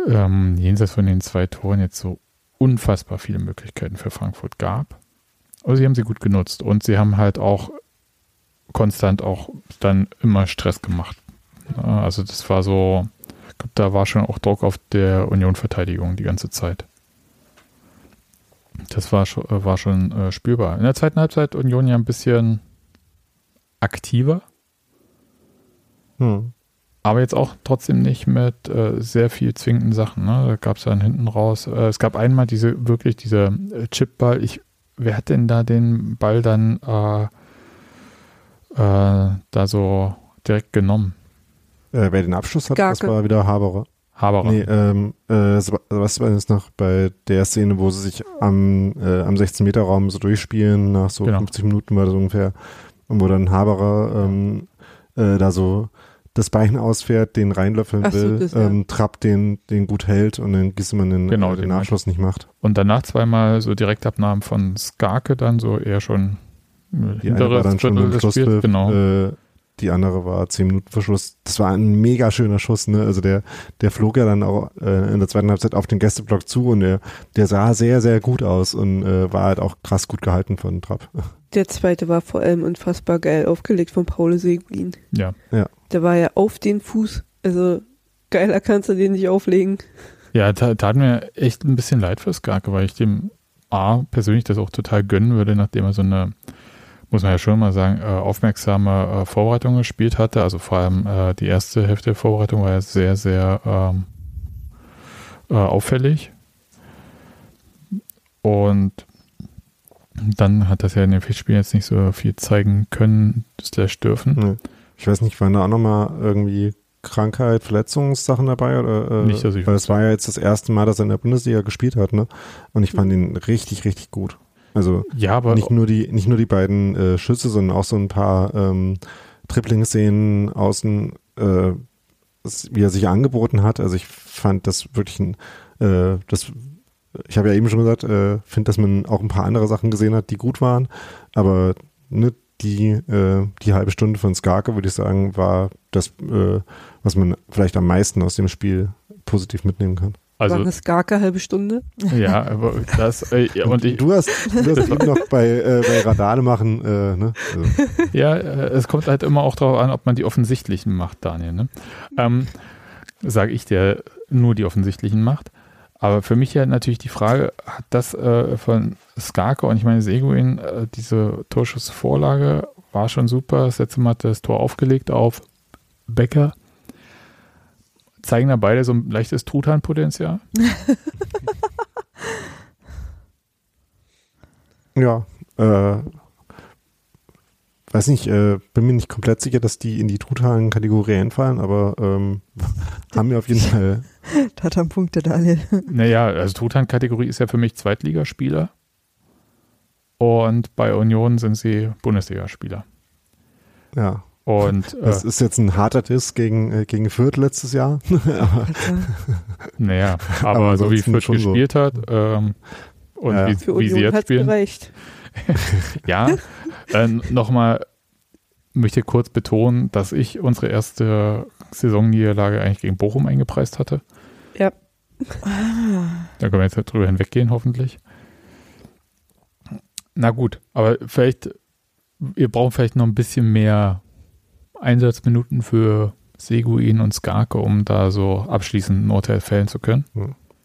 ähm, jenseits von den zwei Toren jetzt so unfassbar viele Möglichkeiten für Frankfurt gab. Aber sie haben sie gut genutzt und sie haben halt auch konstant auch dann immer Stress gemacht. Also das war so, ich glaube, da war schon auch Druck auf der Union-Verteidigung die ganze Zeit. Das war schon, war schon äh, spürbar. In der zweiten Halbzeit Union ja ein bisschen aktiver. Hm. Aber jetzt auch trotzdem nicht mit äh, sehr viel zwingenden Sachen. Ne? Da gab es dann hinten raus. Äh, es gab einmal diese wirklich diese äh, Chipball. Ich wer hat denn da den Ball dann äh, äh, da so direkt genommen? Äh, wer den Abschluss hat, das Garke. war wieder Haberer. Haberer. Nee, ähm, äh, Seb- was war jetzt noch bei der Szene, wo sie sich am, äh, am 16-Meter-Raum so durchspielen, nach so Genau. 50 Minuten war das ungefähr, und wo dann Haberer ähm, äh, da so das Bein ausfährt, den reinlöffeln Ach so, will, das, ja. ähm, Trapp den, den gut hält und dann Gissemann den, Genau, äh, den den Abschluss nicht macht. Und danach zweimal so Direktabnahmen von Skarke dann so eher schon äh, Die eine war dann schon Drittel im Spiels. Schlusspfiff, Genau. äh, die andere war 10 Minuten Verschluss. Das war ein mega schöner Schuss, ne? Also der, der flog ja dann auch äh, in der zweiten Halbzeit auf den Gästeblock zu und der, der sah sehr, sehr gut aus und äh, war halt auch krass gut gehalten von Trapp. Der zweite war vor allem unfassbar geil aufgelegt von Paul Seguin. ja. Der war ja auf den Fuß. Also geiler kannst du den nicht auflegen. Ja, tat, tat mir echt ein bisschen leid für Skarke, weil ich dem A persönlich das auch total gönnen würde, nachdem er so eine, muss man ja schon mal sagen, äh, aufmerksame äh, Vorbereitung gespielt hatte. Also vor allem äh, die erste Hälfte der Vorbereitung war ja sehr, sehr ähm, äh, auffällig. Und dann hat das ja in den Pflichtspielen jetzt nicht so viel zeigen können, slash dürfen. Nee. Ich weiß nicht, waren da auch nochmal irgendwie Krankheit, Verletzungssachen dabei? Oder, äh, Nicht, dass ich weil es war ja jetzt das erste Mal, dass er in der Bundesliga gespielt hat, ne? Und ich fand ihn richtig, richtig gut. Also Ja, aber nicht nur die, nicht nur die beiden äh, Schüsse, sondern auch so ein paar ähm, Dribbling-Szenen außen, äh, wie er sich angeboten hat. Also ich fand das wirklich ein, äh, das, ich habe ja eben schon gesagt, äh, finde, dass man auch ein paar andere Sachen gesehen hat, die gut waren, aber ne, die, äh, die halbe Stunde von Skarke, würde ich sagen, war das, äh, was man vielleicht am meisten aus dem Spiel positiv mitnehmen kann. also war eine Skarke halbe Stunde. ja, aber das äh, ja, *laughs* und ich, du hast, du hast *laughs* eben noch bei, äh, bei Radale machen, äh, ne? Also, Ja, äh, es kommt halt immer auch darauf an, ob man die offensichtlichen macht, Daniel. Ne? Ähm, Sage ich, der nur die offensichtlichen macht. Aber für mich ja natürlich die Frage, hat das äh, von Skarke und ich meine Seguin, äh, diese Torschussvorlage war schon super. Das letzte Mal hat das Tor aufgelegt auf Becker. Zeigen da beide so ein leichtes Truthahn-Potenzial? *laughs* Ja, äh, weiß nicht, äh, bin mir nicht komplett sicher, dass die in die Truthahn-Kategorie einfallen, aber ähm, *laughs* haben mir auf jeden Fall, *laughs* Da hat er Punkte, Daniel. Naja, also Truthahn-Kategorie ist ja für mich Zweitligaspieler. Und bei Union sind sie Bundesligaspieler. ja, Und äh, das ist jetzt ein harter Diss gegen, äh, gegen Fürth letztes Jahr. *laughs* aber, naja, aber, aber so wie Fürth schon so. gespielt hat ähm, und Ja, wie, Für wie sie Union jetzt spielen, gereicht. *laughs* ja, äh, nochmal möchte kurz betonen, dass ich unsere erste Saisonniederlage eigentlich gegen Bochum eingepreist hatte. Ja. Da können wir jetzt drüber hinweggehen, hoffentlich. Na gut, aber vielleicht, wir brauchen vielleicht noch ein bisschen mehr Einsatzminuten für Seguin und Skarke, um da so abschließend ein Urteil fällen zu können.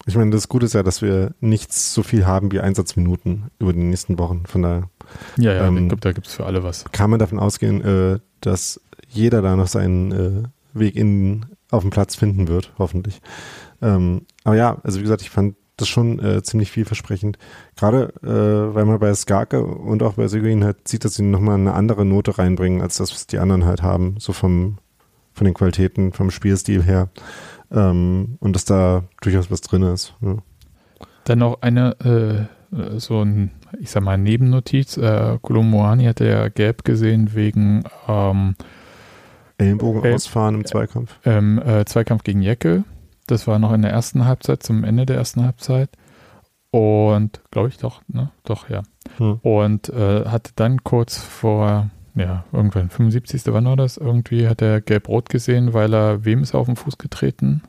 Ich meine, das Gute ist ja, dass wir nicht so viel haben wie Einsatzminuten über die nächsten Wochen. Von daher Ja, ja, Ähm, ich glaube, da gibt es für alle was. kann man davon ausgehen, äh, dass jeder da noch seinen äh, Weg in, auf den Platz finden wird, hoffentlich. Ähm, aber ja, also wie gesagt, ich fand das schon äh, ziemlich vielversprechend. Gerade äh, weil man bei Skarke und auch bei Seguin halt sieht, dass sie nochmal eine andere Note reinbringen, als das, was die anderen halt haben, so vom, von den Qualitäten, vom Spielstil her. Ähm, und dass da durchaus was drin ist. Ja. Dann noch eine, äh, so ein, ich sag mal, Nebennotiz. Äh, Kolomoani hatte ja gelb gesehen wegen ähm, Ellenbogen El- ausfahren im Zweikampf. ähm, äh, Zweikampf gegen Jeckel. Das war noch in der ersten Halbzeit, zum Ende der ersten Halbzeit. Und, glaube ich, doch, ne? Doch, ja. Hm. Und äh, hatte dann kurz vor, ja, irgendwann 75. Wann war das? Irgendwie hat er gelb-rot gesehen, weil er, wem ist er auf den Fuß getreten?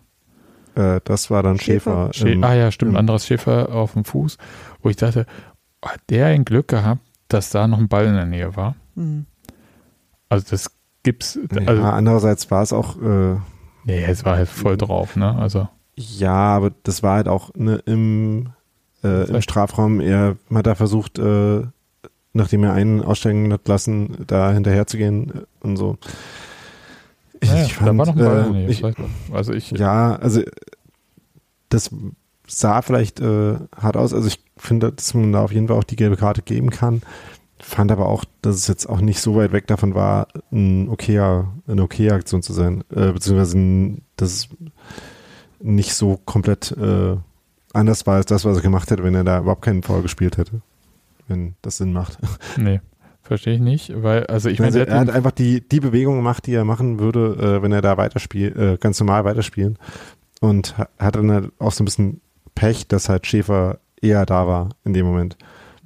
Äh, das war dann Schäfer. Schäfer. Schä im- ah ja, stimmt, im- anderes Schäfer auf dem Fuß. Wo ich dachte, hat der ein Glück gehabt, dass da noch ein Ball in der Nähe war? Hm. Also das gibt's, also, ja, andererseits war es auch äh, nee, es war halt voll drauf, ne? Also, Ja, aber das war halt auch ne, im, äh, im. Strafraum. Er hat da versucht, äh, nachdem er einen aussteigen hat lassen, da hinterher zu gehen und so. Ich, naja, ich da war noch ein Ball äh, Nähe. ich, also ich, ja, also das sah vielleicht äh, hart aus. Also ich finde, dass man da auf jeden Fall auch die gelbe Karte geben kann. Fand aber auch, dass es jetzt auch nicht so weit weg davon war, ein okayer, eine okaye Aktion zu sein. Äh, beziehungsweise ein, dass es nicht so komplett äh, anders war als das, was er gemacht hätte, wenn er da überhaupt keinen Foul gespielt hätte. Wenn das Sinn macht. *laughs* Nee, verstehe ich nicht, weil, also ich Also meine, er hat einfach die, die Bewegung gemacht, die er machen würde, äh, wenn er da weiterspielt, äh, ganz normal weiterspielen. Und ha- hat dann halt auch so ein bisschen Pech, dass halt Schäfer eher da war in dem Moment.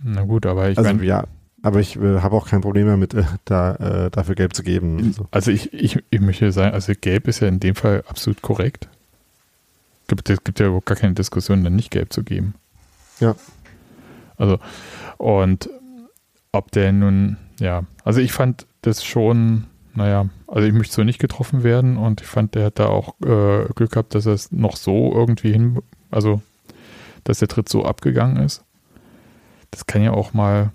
na gut, aber ich also meine, ja, aber ich äh, habe auch kein Problem damit, äh, da äh, dafür Gelb zu geben. So. also ich, ich, ich möchte sagen, also gelb ist ja in dem Fall absolut korrekt. Gibt, es gibt ja überhaupt gar keine Diskussion, dann nicht gelb zu geben. Ja. Also, und ob der nun, ja, also ich fand das schon, naja, also ich möchte so nicht getroffen werden und ich fand, der hat da auch äh, Glück gehabt, dass er es noch so irgendwie hin, also, dass der Tritt so abgegangen ist. Das kann ja auch mal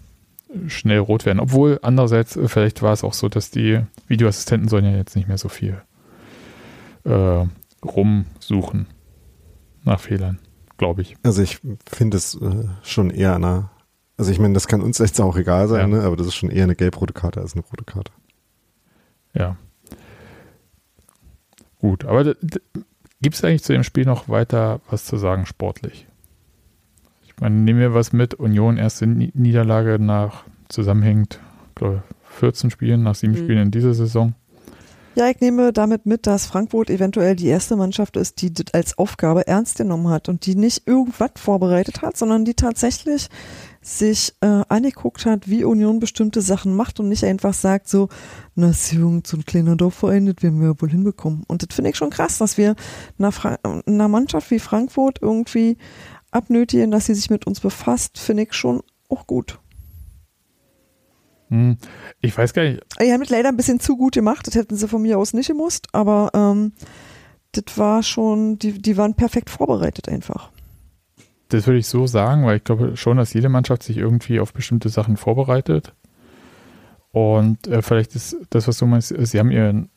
schnell rot werden. Obwohl, andererseits, äh, vielleicht war es auch so, dass die Videoassistenten sollen ja jetzt nicht mehr so viel äh, rumsuchen nach Fehlern, glaube ich. Also ich finde es äh, schon eher eine, also ich meine, das kann uns jetzt auch egal sein, Ja. ne? aber das ist schon eher eine gelb-rote Karte als eine rote Karte. Ja. Gut, aber gibt es eigentlich zu dem Spiel noch weiter was zu sagen sportlich? Ich meine, nehmen wir was mit. Union erste Ni- Niederlage nach zusammenhängend, glaube 14 Spielen, nach sieben Mhm. Spielen in dieser Saison. Ja, ich nehme damit mit, dass Frankfurt eventuell die erste Mannschaft ist, die das als Aufgabe ernst genommen hat und die nicht irgendwas vorbereitet hat, sondern die tatsächlich sich äh, angeguckt hat, wie Union bestimmte Sachen macht und nicht einfach sagt so, na, ist Jugend, so ein kleiner Dorfverein, das werden wir wohl hinbekommen. Und das finde ich schon krass, dass wir einer, einer Mannschaft wie Frankfurt irgendwie abnötigen, dass sie sich mit uns befasst, finde ich schon auch gut. Hm, Ich weiß gar nicht, Die haben das leider ein bisschen zu gut gemacht. Das hätten sie von mir aus nicht gemusst, aber ähm, das war schon, die, die waren perfekt vorbereitet einfach. das würde ich so sagen, weil ich glaube schon, dass jede Mannschaft sich irgendwie auf bestimmte Sachen vorbereitet. Und äh, vielleicht ist das, was du meinst, sie haben ihren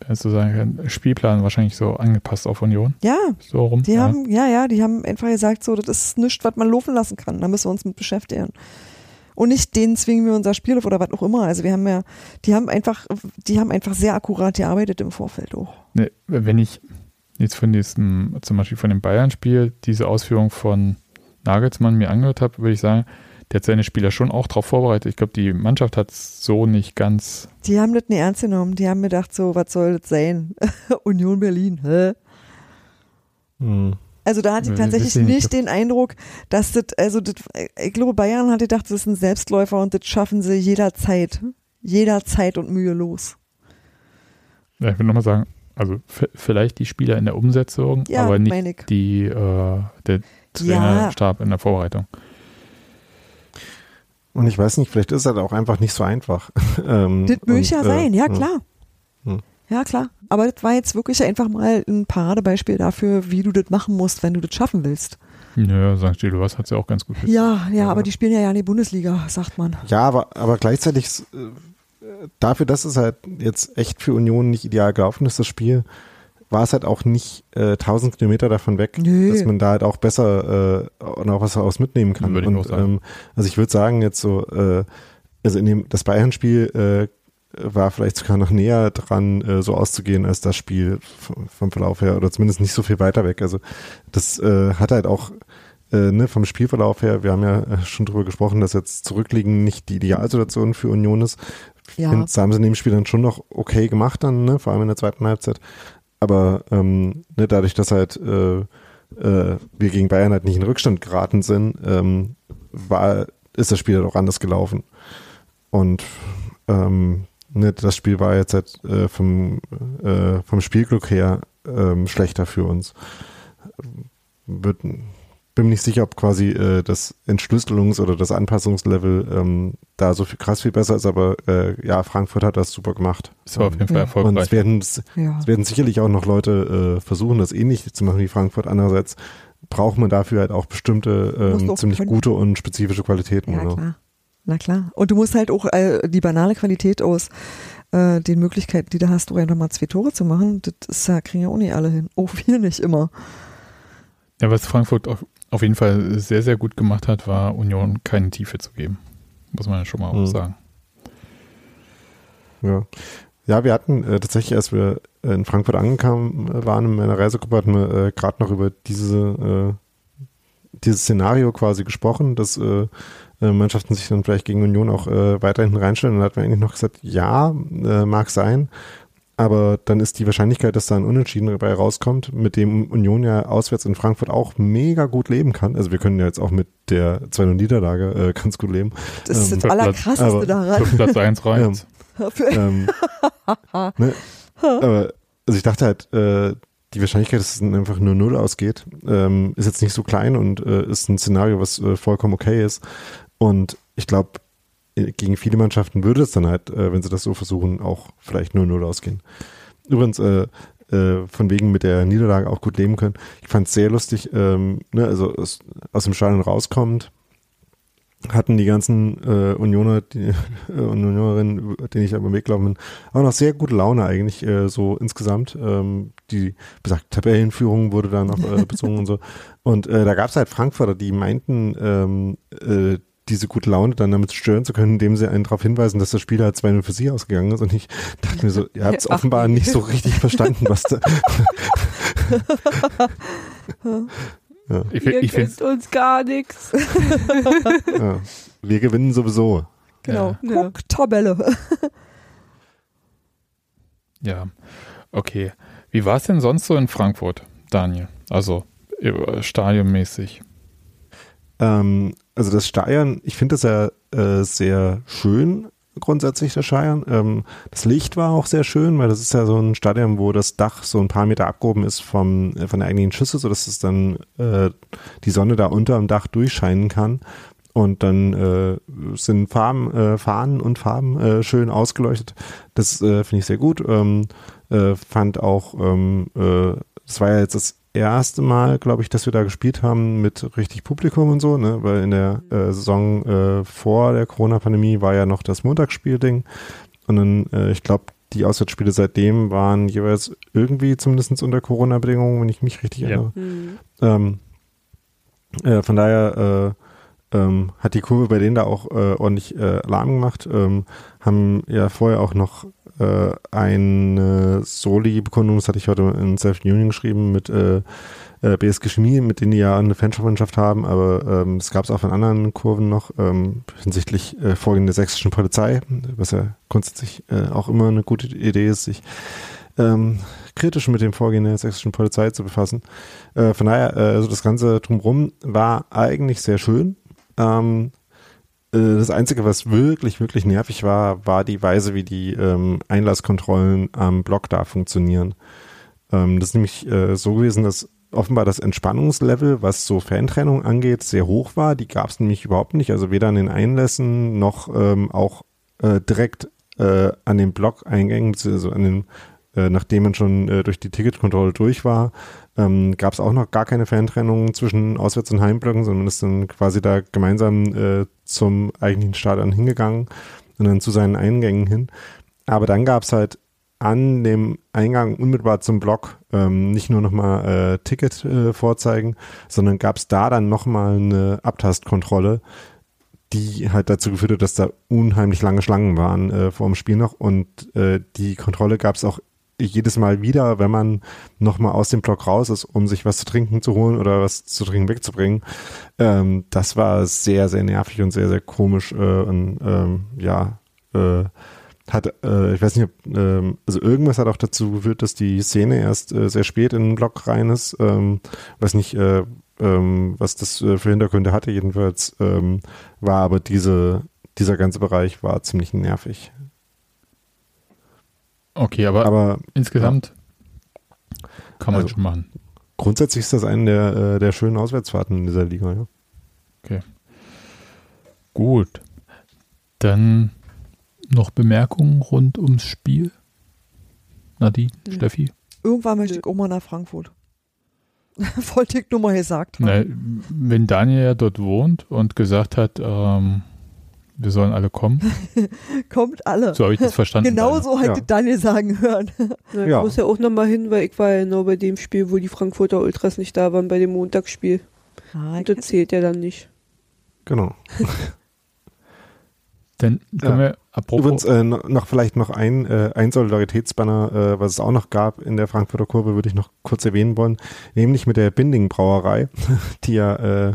äh, sozusagen Spielplan wahrscheinlich so angepasst auf Union. Ja, So rum. die ja. haben, ja, ja, die haben einfach gesagt, so, das ist nichts, was man laufen lassen kann. Da müssen wir uns mit beschäftigen. Und nicht denen zwingen wir unser Spiel auf oder was auch immer. Also wir haben ja, die haben einfach, die haben einfach sehr akkurat gearbeitet im Vorfeld auch. Ne, wenn ich jetzt von diesem, zum Beispiel von dem Bayern-Spiel, diese Ausführung von Nagelsmann mir angehört habe, würde ich sagen, der hat seine Spieler schon auch darauf vorbereitet. Ich glaube, die Mannschaft hat es so nicht ganz. Die haben das nicht ernst genommen. Die haben gedacht, so, was soll das sein? *laughs* Union Berlin, hä? Hm. Also da hatte ich tatsächlich nicht, nicht den Eindruck, dass das, also das, ich glaube, Bayern hat gedacht, das ist ein Selbstläufer und das schaffen sie jederzeit. Jederzeit und mühelos. Ja, ich will nochmal sagen, also vielleicht die Spieler in der Umsetzung, Ja, aber nicht meine ich. die, äh, der Trainerstab in der Vorbereitung. Und ich weiß nicht, vielleicht ist halt auch einfach nicht so einfach. *laughs* ähm, Das möge und, ja äh, sein, ja klar. Hm. Ja, klar. Aber das war jetzt wirklich einfach mal ein Paradebeispiel dafür, wie du das machen musst, wenn du das schaffen willst. Nö, St. Gilloas hat es ja auch ganz gut gespielt. Ja, ja, aber die spielen ja ja in die Bundesliga, sagt man. Ja, aber, aber gleichzeitig äh, dafür, dass es halt jetzt echt für Union nicht ideal gelaufen ist, das Spiel, war es halt auch nicht äh, 1000 Kilometer davon weg, Nö. dass man da halt auch besser äh, noch was daraus mitnehmen kann. Würde ich Und, auch sagen. Ähm, also ich würde sagen jetzt so, äh, also in dem das Bayern-Spiel äh, war vielleicht sogar noch näher dran, äh, so auszugehen als das Spiel vom, Verlauf her oder zumindest nicht so viel weiter weg. Also das äh, hat halt auch äh, ne, vom Spielverlauf her, wir haben ja äh, schon drüber gesprochen, dass jetzt zurückliegen nicht die Idealsituation für Union ist. Ja. finde, das haben sie in dem Spiel dann schon noch okay gemacht dann, ne, vor allem in der zweiten Halbzeit. Aber ähm, ne, dadurch, dass halt äh, äh, wir gegen Bayern halt nicht in Rückstand geraten sind, ähm, war, ist das Spiel halt auch anders gelaufen. Und ähm, ne, das Spiel war jetzt halt äh, vom, äh, vom Spielglück her ähm, schlechter für uns. Wird, bin mir nicht sicher, ob quasi äh, das Entschlüsselungs- oder das Anpassungslevel ähm, da so viel, krass viel besser ist, aber äh, ja, Frankfurt hat das super gemacht. Es war auf jeden Fall Ja. Und erfolgreich. es werden, es Ja. werden sicherlich auch noch Leute äh, versuchen, das ähnlich zu machen wie Frankfurt. Andererseits braucht man dafür halt auch bestimmte ähm, auch ziemlich können. gute und spezifische Qualitäten. Ja, oder? klar. Na klar. Und du musst halt auch äh, die banale Qualität aus äh, den Möglichkeiten, die du hast, auch einfach mal zwei Tore zu machen, das ist ja, kriegen ja auch nicht alle hin. *laughs* Auch wir nicht immer. Ja, was Frankfurt auf, auf jeden Fall sehr, sehr gut gemacht hat, war Union keine Tiefe zu geben. Muss man ja schon mal Mhm. auch sagen. Ja. Ja, wir hatten äh, tatsächlich, als wir in Frankfurt angekommen äh, waren in meiner Reisegruppe, hatten wir äh, gerade noch über diese, äh, dieses Szenario quasi gesprochen, dass äh, Mannschaften sich dann vielleicht gegen Union auch äh, weiter hinten reinstellen. Und da hatten wir eigentlich noch gesagt, ja, äh, mag sein, aber dann ist die Wahrscheinlichkeit, dass da ein Unentschieden dabei rauskommt, mit dem Union ja auswärts in Frankfurt auch mega gut leben kann. Also wir können ja jetzt auch mit der 2-0-Niederlage äh, ganz gut leben. Das ist Ähm, das Allerkrasseste aber- daran. Für Platz 1 *laughs* reicht. Für, ähm, *laughs* ne? Aber also ich dachte halt, äh, die Wahrscheinlichkeit, dass es dann einfach nur Null ausgeht, ähm, ist jetzt nicht so klein und äh, ist ein Szenario, was äh, vollkommen okay ist. Und ich glaube, gegen viele Mannschaften würde es dann halt, äh, wenn sie das so versuchen, auch vielleicht nur Null ausgehen. Übrigens, äh, äh, von wegen mit der Niederlage auch gut leben können. Ich fand es sehr lustig, ähm, ne, also aus, aus dem Stadion rauskommt, hatten die ganzen äh, Unioner, die *laughs* äh, Unionerinnen, denen ich am Weg gelaufen bin, auch noch sehr gute Laune eigentlich, äh, so insgesamt. Ähm, die besagte Tabellenführung wurde da noch äh, *laughs* bezogen und so. Und äh, da gab es halt Frankfurter, die meinten, ähm, äh, diese gute Laune dann damit stören zu können, indem sie einen darauf hinweisen, dass das Spiel halt 2-0 für sie ausgegangen ist. Und ich dachte mir so, ihr habt es *laughs* offenbar nicht so richtig verstanden, was da. *laughs* ja, Ich, Ihr ich kennt uns gar nichts. *laughs* ja. Wir gewinnen sowieso. genau. Ja. Guck, Tabelle. Ja, okay. Wie war es denn sonst so in Frankfurt, Daniel? Also äh, stadionmäßig. Ähm, also das Steiern, ich finde das ja äh, sehr schön grundsätzlich, das Steiern. Ähm, das Licht war auch sehr schön, weil das ist ja so ein Stadion, wo das Dach so ein paar Meter abgehoben ist vom, äh, von der eigentlichen Schüssel, sodass es dann äh, die Sonne da unter dem Dach durchscheinen kann. Und dann äh, sind Farben, äh, Fahnen und Farben äh, schön ausgeleuchtet. Das äh, finde ich sehr gut. Ähm, äh, fand auch, ähm, äh, das war ja jetzt das erste Mal, glaube ich, dass wir da gespielt haben mit richtig Publikum und so, ne? Weil in der äh, Saison äh, vor der Corona-Pandemie war ja noch das Montagsspielding. Und dann, äh, ich glaube, die Auswärtsspiele seitdem waren jeweils irgendwie zumindest unter Corona-Bedingungen, wenn ich mich richtig Ja. erinnere. Hm. Ähm, äh, von daher äh, ähm, hat die Kurve bei denen da auch äh, ordentlich äh, Alarm gemacht. Ähm, haben ja vorher auch noch äh, eine Soli-Bekundung, das hatte ich heute in Self-Union geschrieben, mit äh, äh, BSG Chemie, mit denen die ja eine Fanschaft haben, aber ähm, das gab es auch von anderen Kurven noch, ähm, hinsichtlich äh, Vorgehen der sächsischen Polizei, was ja grundsätzlich äh, auch immer eine gute Idee ist, sich ähm, kritisch mit dem Vorgehen der sächsischen Polizei zu befassen. Äh, von daher, äh, also das Ganze drumherum war eigentlich sehr schön. Ähm, äh, das Einzige, was wirklich, wirklich nervig war, war die Weise, wie die ähm, Einlasskontrollen am Block da funktionieren. Ähm, das ist nämlich äh, so gewesen, dass offenbar das Entspannungslevel, was so Fantrennung angeht, sehr hoch war. Die gab es nämlich überhaupt nicht. Also weder an den Einlässen noch ähm, auch äh, direkt äh, an den Blockeingängen, beziehungsweise an den, äh, nachdem man schon äh, durch die Ticketkontrolle durch war, ähm, gab es auch noch gar keine Fantrennung zwischen Auswärts- und Heimblöcken, sondern man ist dann quasi da gemeinsam äh, zum eigentlichen Stadion hingegangen und dann zu seinen Eingängen hin. Aber dann gab es halt an dem Eingang unmittelbar zum Block ähm, nicht nur nochmal äh, Ticket äh, vorzeigen, sondern gab es da dann nochmal eine Abtastkontrolle, die halt dazu geführt hat, dass da unheimlich lange Schlangen waren äh, vor dem Spiel noch und äh, die Kontrolle gab es auch jedes Mal wieder, wenn man nochmal aus dem Block raus ist, um sich was zu trinken zu holen oder was zu trinken wegzubringen. Ähm, das war sehr, sehr nervig und sehr, sehr komisch äh, und ähm, ja, äh, hat, äh, ich weiß nicht, ob, ähm, also irgendwas hat auch dazu geführt, dass die Szene erst äh, sehr spät in den Block rein ist. Ähm, weiß nicht, äh, ähm, was das äh, für Hintergründe hatte. Jedenfalls ähm, war aber diese, dieser ganze Bereich war ziemlich nervig. Okay, aber, Aber insgesamt kann man Also- schon machen. grundsätzlich ist das eine der, äh, der schönen Auswärtsfahrten in dieser Liga. Ja. Gut. Dann noch Bemerkungen rund ums Spiel? Nadine, Nö. Steffi? Irgendwann möchte ich auch mal nach Frankfurt. *laughs* Wollte ich nur mal gesagt haben. Na, wenn Daniel ja dort wohnt und gesagt hat, ähm, Wir sollen alle kommen. *laughs* Kommt alle. So habe ich das verstanden. Genau so hat Ja. Daniel sagen hören. *laughs* Na, ich Ja. muss ja auch nochmal hin, weil ich war ja genau bei dem Spiel, wo die Frankfurter Ultras nicht da waren, bei dem Montagsspiel. Ah, Und das zählt ja dann nicht. Genau. *laughs* Dann können Ja. wir, apropos, Übrigens äh, noch, noch vielleicht noch ein, äh, ein Solidaritätsbanner, äh, was es auch noch gab in der Frankfurter Kurve, würde ich noch kurz erwähnen wollen, nämlich mit der Binding Brauerei, die ja äh,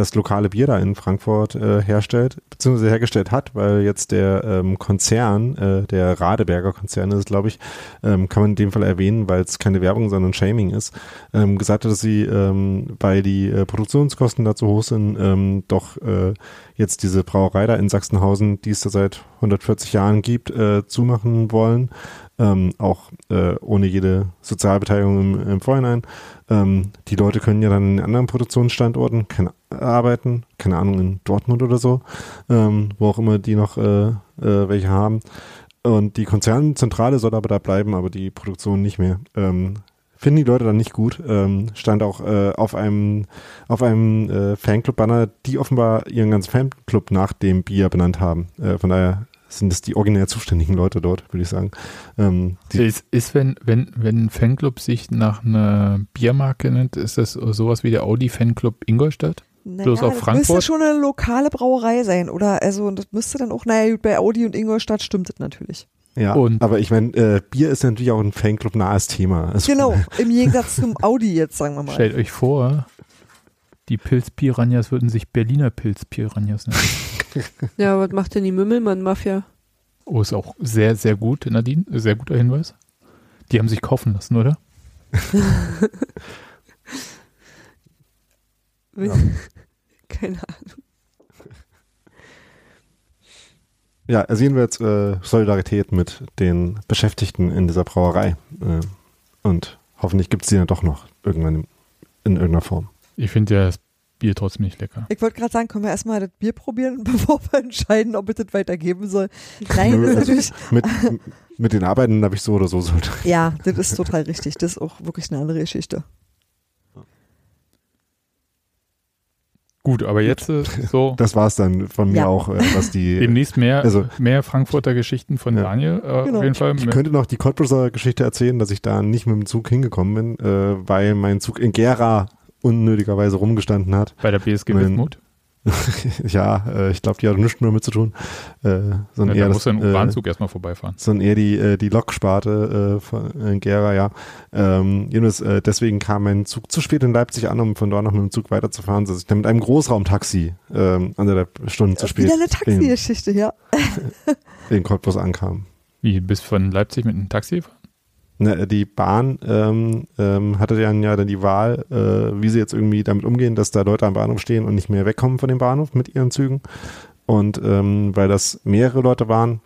das lokale Bier da in Frankfurt äh, herstellt, beziehungsweise hergestellt hat, weil jetzt der ähm, Konzern, äh, der Radeberger Konzern ist glaube ich, ähm, kann man in dem Fall erwähnen, weil es keine Werbung, sondern Shaming ist, ähm, gesagt hat, dass sie, ähm, weil die äh, Produktionskosten da zu hoch sind, ähm, doch äh, jetzt diese Brauerei da in Sachsenhausen, die es da seit 140 Jahren gibt, äh, zumachen wollen. Ähm, auch äh, ohne jede Sozialbeteiligung im, im Vorhinein. Ähm, die Leute können ja dann in anderen Produktionsstandorten keine, arbeiten, keine Ahnung, in Dortmund oder so, ähm, wo auch immer die noch äh, äh, welche haben. Und die Konzernzentrale soll aber da bleiben, aber die Produktion nicht mehr. Ähm, finden die Leute dann nicht gut. Ähm, stand auch äh, auf einem auf einem äh, Fanclub-Banner, die offenbar ihren ganzen Fanclub nach dem Bier benannt haben. Äh, von daher sind es die originär zuständigen Leute dort, würde ich sagen. Ähm, die, ist, ist wenn, wenn, wenn ein Fanclub sich nach einer Biermarke nennt, ist das sowas wie der Audi-Fanclub Ingolstadt? Naja, Bloß auf das Frankfurt? müsste schon eine lokale Brauerei sein, oder? Also, das müsste dann auch, naja, gut, bei Audi und Ingolstadt stimmt das natürlich. ja, und- aber ich meine, äh, Bier ist natürlich auch ein Fanclub-nahes Thema. Also, Genau, *laughs* im Gegensatz zum Audi jetzt, sagen wir mal. Stellt euch vor, die Pilz-Piranhas würden sich Berliner Pilz-Piranhas nennen. *laughs* Ja, was macht denn die Mümmelmann-Mafia? Oh, ist auch sehr, sehr gut, Nadine. Sehr guter Hinweis. Die haben sich kaufen lassen, oder? *laughs* Ja. Keine Ahnung. Ja, sehen wir jetzt äh, Solidarität mit den Beschäftigten in dieser Brauerei. Äh, und hoffentlich gibt es die dann doch noch irgendwann in, in irgendeiner Form. Ich finde ja das Bier trotzdem nicht lecker. Ich wollte gerade sagen, können wir erstmal das Bier probieren, *laughs* bevor wir entscheiden, ob es das weitergeben soll. Nein, das ist natürlich, mit, mit den Arbeiten habe ich so oder so sollte. ja, das ist total richtig. Das ist auch wirklich eine andere Geschichte. Gut, aber jetzt äh, *laughs* so Das war es dann von mir Ja. auch, äh, was die. demnächst mehr, Also- mehr Frankfurter Geschichten von Ja. Daniel. Äh, Genau. Auf jeden Fall. Ich könnte noch die Cottbusser Geschichte erzählen, dass ich da nicht mit dem Zug hingekommen bin, äh, weil mein Zug in Gera unnötigerweise rumgestanden hat. Bei der BSG Wismut. *laughs* ja, äh, ich glaube, die hat nichts mehr mit zu tun. Äh, Ja, sondern da eher, muss das, ein äh, U-Bahn-Zug erstmal vorbeifahren. sondern eher die, äh, die Loksparte äh, von in Gera, ja. Ähm, jedenfalls, äh, deswegen kam mein Zug zu spät in Leipzig an, um von dort noch mit dem Zug weiterzufahren, sodass ich dann mit einem Großraumtaxi ähm, anderthalb Stunden zu spät Wieder eine in, Taxi-Geschichte, ja. *laughs* in Cottbus ankam. Wie, bis von Leipzig mit einem Taxi gefahren? Ne, die Bahn ähm, ähm, hatte dann ja dann die Wahl, äh, wie sie jetzt irgendwie damit umgehen, dass da Leute am Bahnhof stehen und nicht mehr wegkommen von dem Bahnhof mit ihren Zügen. Und ähm, weil das mehrere Leute waren,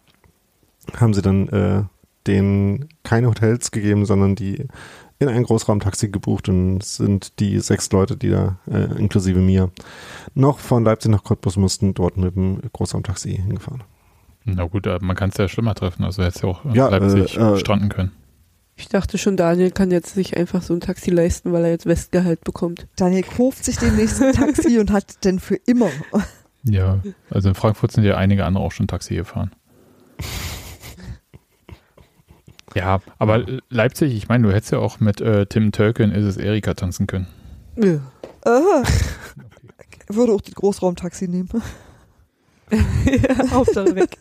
haben sie dann äh, denen keine Hotels gegeben, sondern die in ein Großraumtaxi gebucht und sind die sechs Leute, die da äh, inklusive mir noch von Leipzig nach Cottbus mussten, dort mit dem Großraumtaxi hingefahren. Na gut, man kann es ja schlimmer treffen. Also hätte es ja auch in Ja, Leipzig äh, äh, stranden können. Ich dachte schon, Daniel kann jetzt sich einfach so ein Taxi leisten, weil er jetzt Westgehalt bekommt. Daniel kauft sich den nächsten *laughs* Taxi und hat denn für immer. Ja, also in Frankfurt sind ja einige andere auch schon Taxi gefahren. *laughs* Ja, aber Leipzig, ich meine, du hättest ja auch mit äh, Tim Tölken ist es Erika tanzen können. Ja. Aha. *laughs* Würde auch das Großraumtaxi nehmen. Hauptsache weg.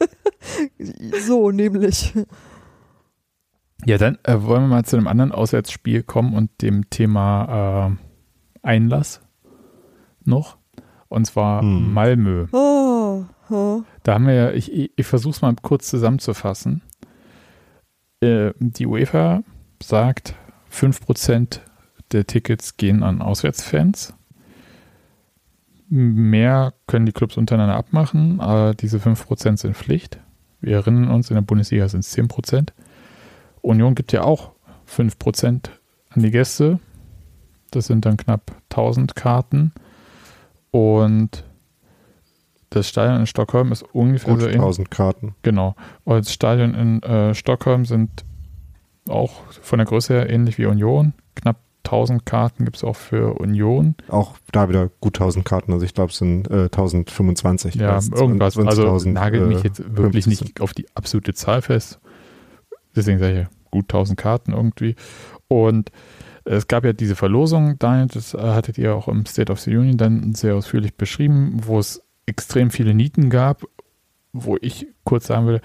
So, nämlich. Ja, dann äh, wollen wir mal zu einem anderen Auswärtsspiel kommen und dem Thema äh, Einlass noch. Und zwar Hm. Malmö. Oh, oh. Da haben wir ja, ich, ich, ich versuche es mal kurz zusammenzufassen. Äh, die UEFA sagt, 5% der Tickets gehen an Auswärtsfans. Mehr können die Clubs untereinander abmachen, aber diese 5% sind Pflicht. Wir erinnern uns, in der Bundesliga sind es 10%. Union gibt ja auch 5% an die Gäste. Das sind dann knapp 1000 Karten. Und das Stadion in Stockholm ist ungefähr Gut so ähnlich. 1000 Karten. Genau. Und das Stadion in äh, Stockholm sind auch von der Größe her ähnlich wie Union. Knapp 1000 Karten gibt es auch für Union. Auch da wieder gut 1000 Karten, also ich glaube es sind äh, 1025. Ja, irgendwas. 20.000, Also nagelt mich äh, jetzt wirklich 50. nicht auf die absolute Zahl fest. Deswegen sage ich ja, gut 1000 Karten irgendwie. Und es gab ja diese Verlosung, Daniel, das äh, hattet ihr auch im State of the Union dann sehr ausführlich beschrieben, wo es extrem viele Nieten gab, wo ich kurz sagen würde,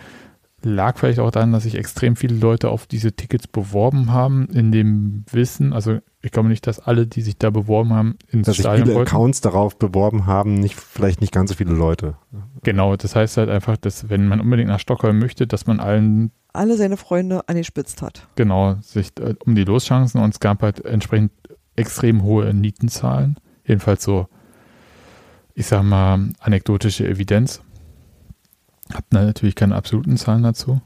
lag vielleicht auch daran, dass sich extrem viele Leute auf diese Tickets beworben haben, in dem Wissen, also ich glaube nicht, dass alle, die sich da beworben haben, ins Dass sich Stadion viele wollten. Accounts darauf beworben haben, nicht, vielleicht nicht ganz so viele Leute. Genau, das heißt halt einfach, dass wenn man unbedingt nach Stockholm möchte, dass man allen Alle seine Freunde angespitzt hat. genau sich äh, um die Loschancen und es gab halt entsprechend extrem hohe Nietenzahlen. Jedenfalls so, ich sag mal, anekdotische Evidenz. Hab natürlich keine absoluten Zahlen dazu.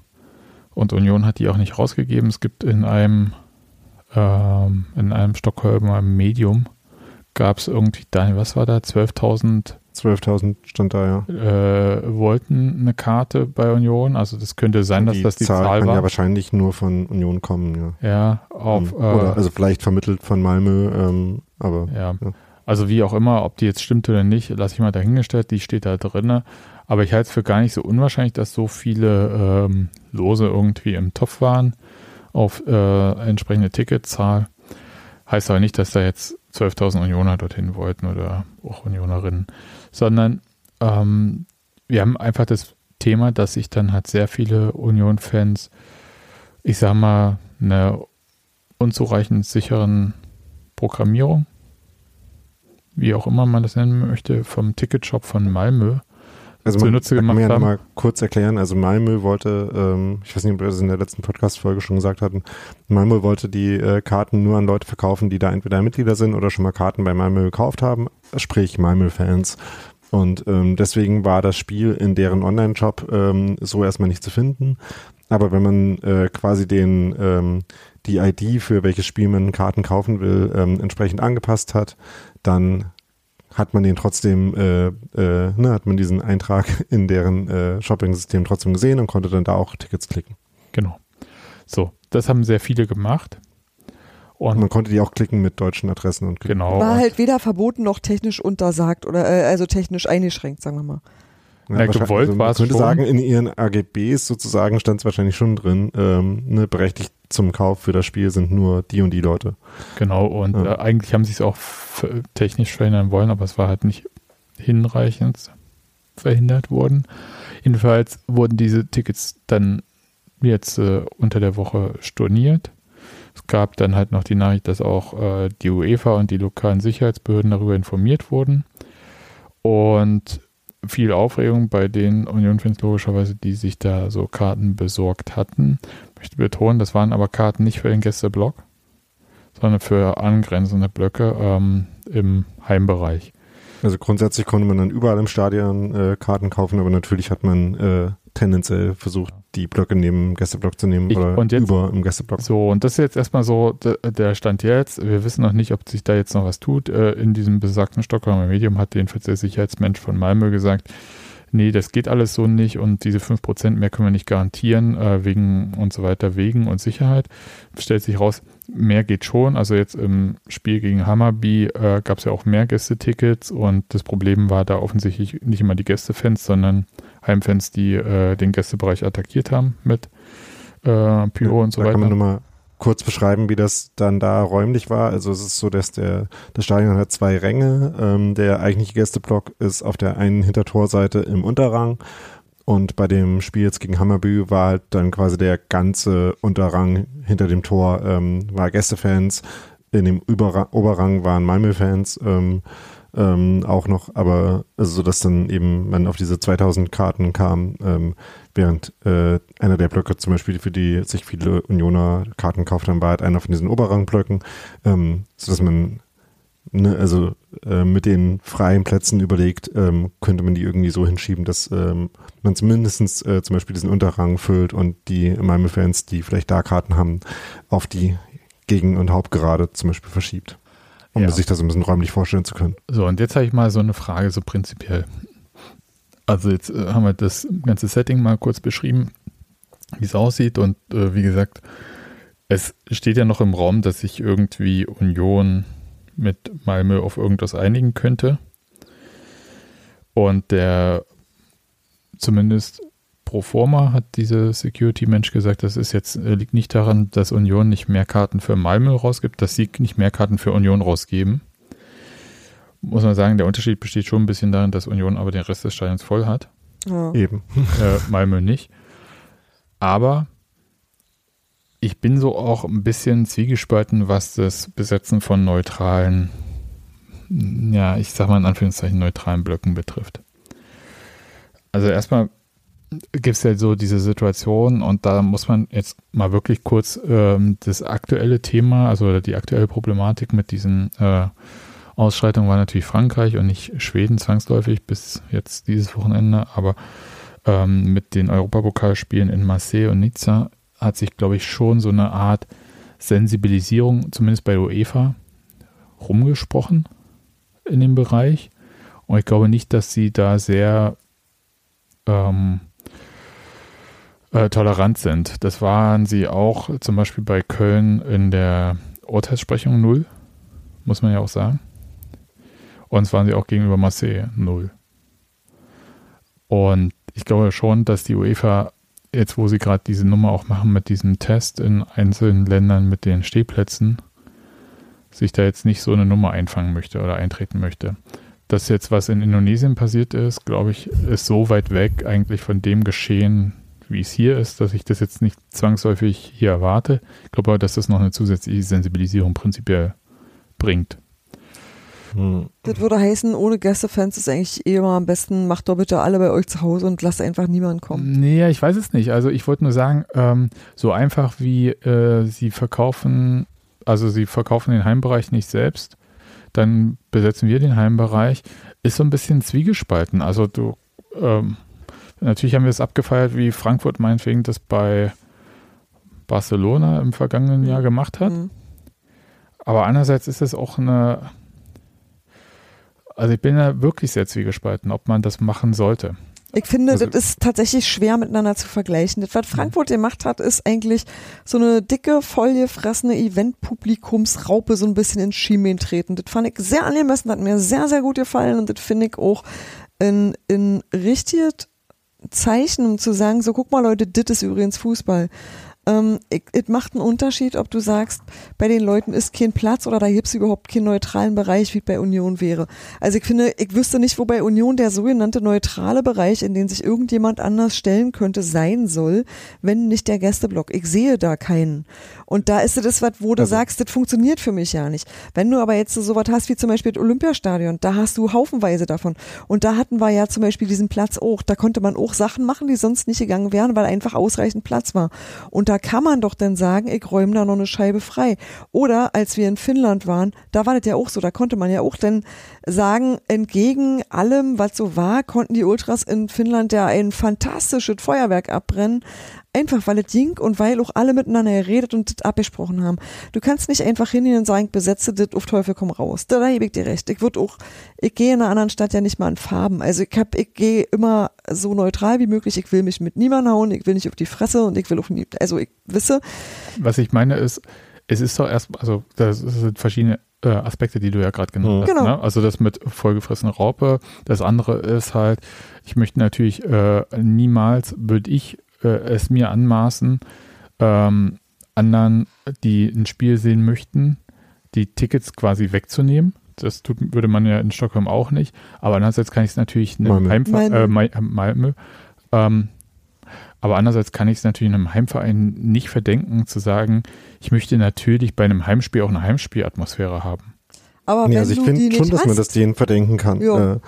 Und Union hat die auch nicht rausgegeben. Es gibt in einem, ähm, in einem Stockholmer Medium gab es irgendwie, was war da? 12.000 12.000 stand da, ja. äh, wollten eine Karte bei Union. Also das könnte sein, dass das die Zahl, kann war. ja wahrscheinlich nur von Union kommen, ja. ja, auf, Ähm, äh, Oder also vielleicht vermittelt von Malmö, ähm, aber ja. ja. Also wie auch immer, ob die jetzt stimmt oder nicht, lasse ich mal dahingestellt. Die steht da drinne. Aber ich halte es für gar nicht so unwahrscheinlich, dass so viele ähm, Lose irgendwie im Topf waren auf äh, entsprechende Ticketzahl. Heißt aber nicht, dass da jetzt 12.000 Unioner dorthin wollten oder auch Unionerinnen, sondern ähm, wir haben einfach das Thema, dass sich dann halt sehr viele Union-Fans, ich sag mal, eine unzureichend sicheren Programmierung, wie auch immer man das nennen möchte, vom Ticketshop von Malmö Also man zunutze kann gemacht mir ja haben. mal kurz erklären, also Malmö wollte, ähm, ich weiß nicht, ob wir das in der letzten Podcast-Folge schon gesagt hatten, Malmö wollte die äh, Karten nur an Leute verkaufen, die da entweder Mitglieder sind oder schon mal Karten bei Malmö gekauft haben, sprich Malmö-Fans. Und ähm, deswegen war das Spiel in deren Online-Shop ähm, so erstmal nicht zu finden. Aber wenn man äh, quasi den ähm, die ID für welches Spiel man Karten kaufen will, ähm, entsprechend angepasst hat, dann hat man den trotzdem, äh, äh, ne, hat man diesen Eintrag *laughs* in deren äh, Shopping-System trotzdem gesehen und konnte dann da auch Tickets klicken. Genau. So, das haben sehr viele gemacht. Und man konnte die auch klicken mit deutschen Adressen und genau. War halt weder verboten noch technisch untersagt oder äh, also technisch eingeschränkt, sagen wir mal. Ja, Ja, gewollt man war es könnte schon. sagen, in ihren AGBs sozusagen stand es wahrscheinlich schon drin, ähm, ne, berechtigt zum Kauf für das Spiel sind nur die und die Leute. Genau, und Ja. äh, eigentlich haben sie es auch technisch verhindern wollen, aber es war halt nicht hinreichend verhindert worden. Jedenfalls wurden diese Tickets dann jetzt äh, unter der Woche storniert. Es gab dann halt noch die Nachricht, dass auch äh, die UEFA und die lokalen Sicherheitsbehörden darüber informiert wurden. Und viel Aufregung bei den Union-Fans logischerweise, die sich da so Karten besorgt hatten. Ich möchte betonen, das waren aber Karten nicht für den Gästeblock, sondern für angrenzende Blöcke ähm, im Heimbereich. Also grundsätzlich konnte man dann überall im Stadion äh, Karten kaufen, aber natürlich hat man äh, tendenziell versucht, die Blöcke neben dem Gästeblock zu nehmen Ich- oder und jetzt- über im Gästeblock. So, und das ist jetzt erstmal so de- der Stand jetzt. Wir wissen noch nicht, ob sich da jetzt noch was tut. Äh, In diesem besagten Stockholmer Medium hat jedenfalls der Sicherheitsmensch von Malmö gesagt, nee, das geht alles so nicht und diese 5% mehr können wir nicht garantieren, äh, wegen und so weiter, wegen und Sicherheit. Stellt sich raus, mehr geht schon. Also jetzt im Spiel gegen Hammerby äh, gab es ja auch mehr Gästetickets und das Problem war da offensichtlich nicht immer die Gästefans, sondern Heimfans, die äh, den Gästebereich attackiert haben mit äh, Pyro und so weiter. kann man nochmal kurz beschreiben, wie das dann da räumlich war. Also es ist so, dass der das Stadion hat zwei Ränge. Ähm, der eigentliche Gästeblock ist auf der einen Hintertorseite im Unterrang und bei dem Spiel jetzt gegen Hammerby war halt dann quasi der ganze Unterrang hinter dem Tor ähm, war Gästefans. In dem Überra Oberrang waren Malmö-Fans. Ähm, ähm, auch noch, aber also so, dass dann eben man auf diese 2000 Karten kam, ähm, während äh, einer der Blöcke zum Beispiel, für die sich viele Unioner Karten gekauft haben, war halt einer von diesen Oberrangblöcken, ähm, so dass man ne, also äh, mit den freien Plätzen überlegt, ähm, könnte man die irgendwie so hinschieben, dass ähm, man zumindest äh, zum Beispiel diesen Unterrang füllt und die Malmö-Fans, die vielleicht da Karten haben, auf die Gegen- und Hauptgerade zum Beispiel verschiebt. Um Ja. sich das ein bisschen räumlich vorstellen zu können. So, und jetzt habe ich mal so eine Frage, so prinzipiell. Also jetzt äh, haben wir das ganze Setting mal kurz beschrieben, wie es aussieht. Und äh, wie gesagt, es steht ja noch im Raum, dass sich irgendwie Union mit Malmö auf irgendwas einigen könnte. Und der zumindest pro forma hat dieser Security-Mensch gesagt, das ist jetzt, äh, liegt nicht daran, dass Union nicht mehr Karten für Malmö rausgibt, dass sie nicht mehr Karten für Union rausgeben. Muss man sagen, der Unterschied besteht schon ein bisschen darin, dass Union aber den Rest des Stadions voll hat. Ja. Eben. *laughs* äh, Malmö nicht. Aber ich bin so auch ein bisschen zwiegespalten, was das Besetzen von neutralen, ja, ich sag mal in Anführungszeichen neutralen Blöcken betrifft. Also erstmal gibt es ja so diese Situation und da muss man jetzt mal wirklich kurz ähm, das aktuelle Thema, also die aktuelle Problematik mit diesen äh, Ausschreitungen war natürlich Frankreich und nicht Schweden zwangsläufig bis jetzt dieses Wochenende, aber ähm, mit den Europapokalspielen in Marseille und Nizza hat sich, glaube ich, schon so eine Art Sensibilisierung, zumindest bei UEFA, rumgesprochen in dem Bereich. Und ich glaube nicht, dass sie da sehr ähm, äh, tolerant sind. Das waren sie auch zum Beispiel bei Köln in der Urteilssprechung null, muss man ja auch sagen. Und es waren sie auch gegenüber Marseille null. Und ich glaube schon, dass die UEFA jetzt, wo sie gerade diese Nummer auch machen mit diesem Test in einzelnen Ländern mit den Stehplätzen, sich da jetzt nicht so eine Nummer einfangen möchte oder eintreten möchte. Das jetzt, was in Indonesien passiert ist, glaube ich, ist so weit weg eigentlich von dem Geschehen, wie es hier ist, dass ich das jetzt nicht zwangsläufig hier erwarte. Ich glaube aber, dass das noch eine zusätzliche Sensibilisierung prinzipiell bringt. Hm. Das würde heißen, ohne Gästefans ist eigentlich eh immer am besten, macht doch bitte alle bei euch zu Hause und lasst einfach niemanden kommen. Nee, ich weiß es nicht. Also ich wollte nur sagen, ähm, so einfach wie äh, sie verkaufen, also sie verkaufen den Heimbereich nicht selbst, dann besetzen wir den Heimbereich, ist so ein bisschen zwiegespalten. Also du, ähm, natürlich haben wir es abgefeiert, wie Frankfurt meinetwegen das bei Barcelona im vergangenen Jahr gemacht hat. Mhm. Aber andererseits ist es auch eine, also ich bin da wirklich sehr zwiegespalten, ob man das machen sollte. Ich finde, Also- das ist tatsächlich schwer miteinander zu vergleichen. Das, was Frankfurt gemacht hat, ist eigentlich so eine dicke, vollgefressene Event-Publikumsraupe so ein bisschen in Schienen treten. Das fand ich sehr angemessen, hat mir sehr, sehr gut gefallen und das finde ich auch in, in richtiges Zeichen, um zu sagen, so guck mal Leute, das ist übrigens Fußball. Ähm, es macht einen Unterschied, ob du sagst, bei den Leuten ist kein Platz oder da gibt es überhaupt keinen neutralen Bereich, wie bei Union wäre. Also ich finde, ich wüsste nicht, wo bei Union der sogenannte neutrale Bereich, in den sich irgendjemand anders stellen könnte, sein soll, wenn nicht der Gästeblock. Ich sehe da keinen. Und da ist das, was, wo du Also- sagst, das funktioniert für mich ja nicht. Wenn du aber jetzt so was hast wie zum Beispiel das Olympiastadion, da hast du haufenweise davon. Und da hatten wir ja zum Beispiel diesen Platz auch. Da konnte man auch Sachen machen, die sonst nicht gegangen wären, weil einfach ausreichend Platz war. Und da kann man doch dann sagen, ich räume da noch eine Scheibe frei. Oder als wir in Finnland waren, da war das ja auch so, da konnte man ja auch dann sagen, entgegen allem, was so war, konnten die Ultras in Finnland ja ein fantastisches Feuerwerk abbrennen. Einfach weil es ging und weil auch alle miteinander geredet und das abgesprochen haben. Du kannst nicht einfach hingehen und sagen, besetze das auf Teufel komm raus. Da, da gebe ich dir recht. Ich würde auch, ich gehe in einer anderen Stadt ja nicht mal an Farben. Also ich hab, ich gehe immer so neutral wie möglich. Ich will mich mit niemandem hauen, ich will nicht auf die Fresse und ich will auch nie, also ich wisse, Was ich meine ist, es ist doch erst, also das sind verschiedene äh, Aspekte, die du ja gerade genannt Mhm. hast. Genau. Ne? Also das mit vollgefressener Raupe. Das andere ist halt, ich möchte natürlich äh, niemals, würde ich äh, es mir anmaßen, ähm, anderen, die ein Spiel sehen möchten, die Tickets quasi wegzunehmen. Das tut, würde man ja in Stockholm auch nicht. Aber andererseits kann ich es natürlich einem Malmö. Heimver Malmö. Äh, äh, Malmö ähm, aber andererseits kann ich es natürlich einem Heimverein nicht verdenken, zu sagen, ich möchte natürlich bei einem Heimspiel auch eine Heimspielatmosphäre haben. aber Nee, wenn also ich du die finde schon, nicht dass man das denen verdenken kann. Äh,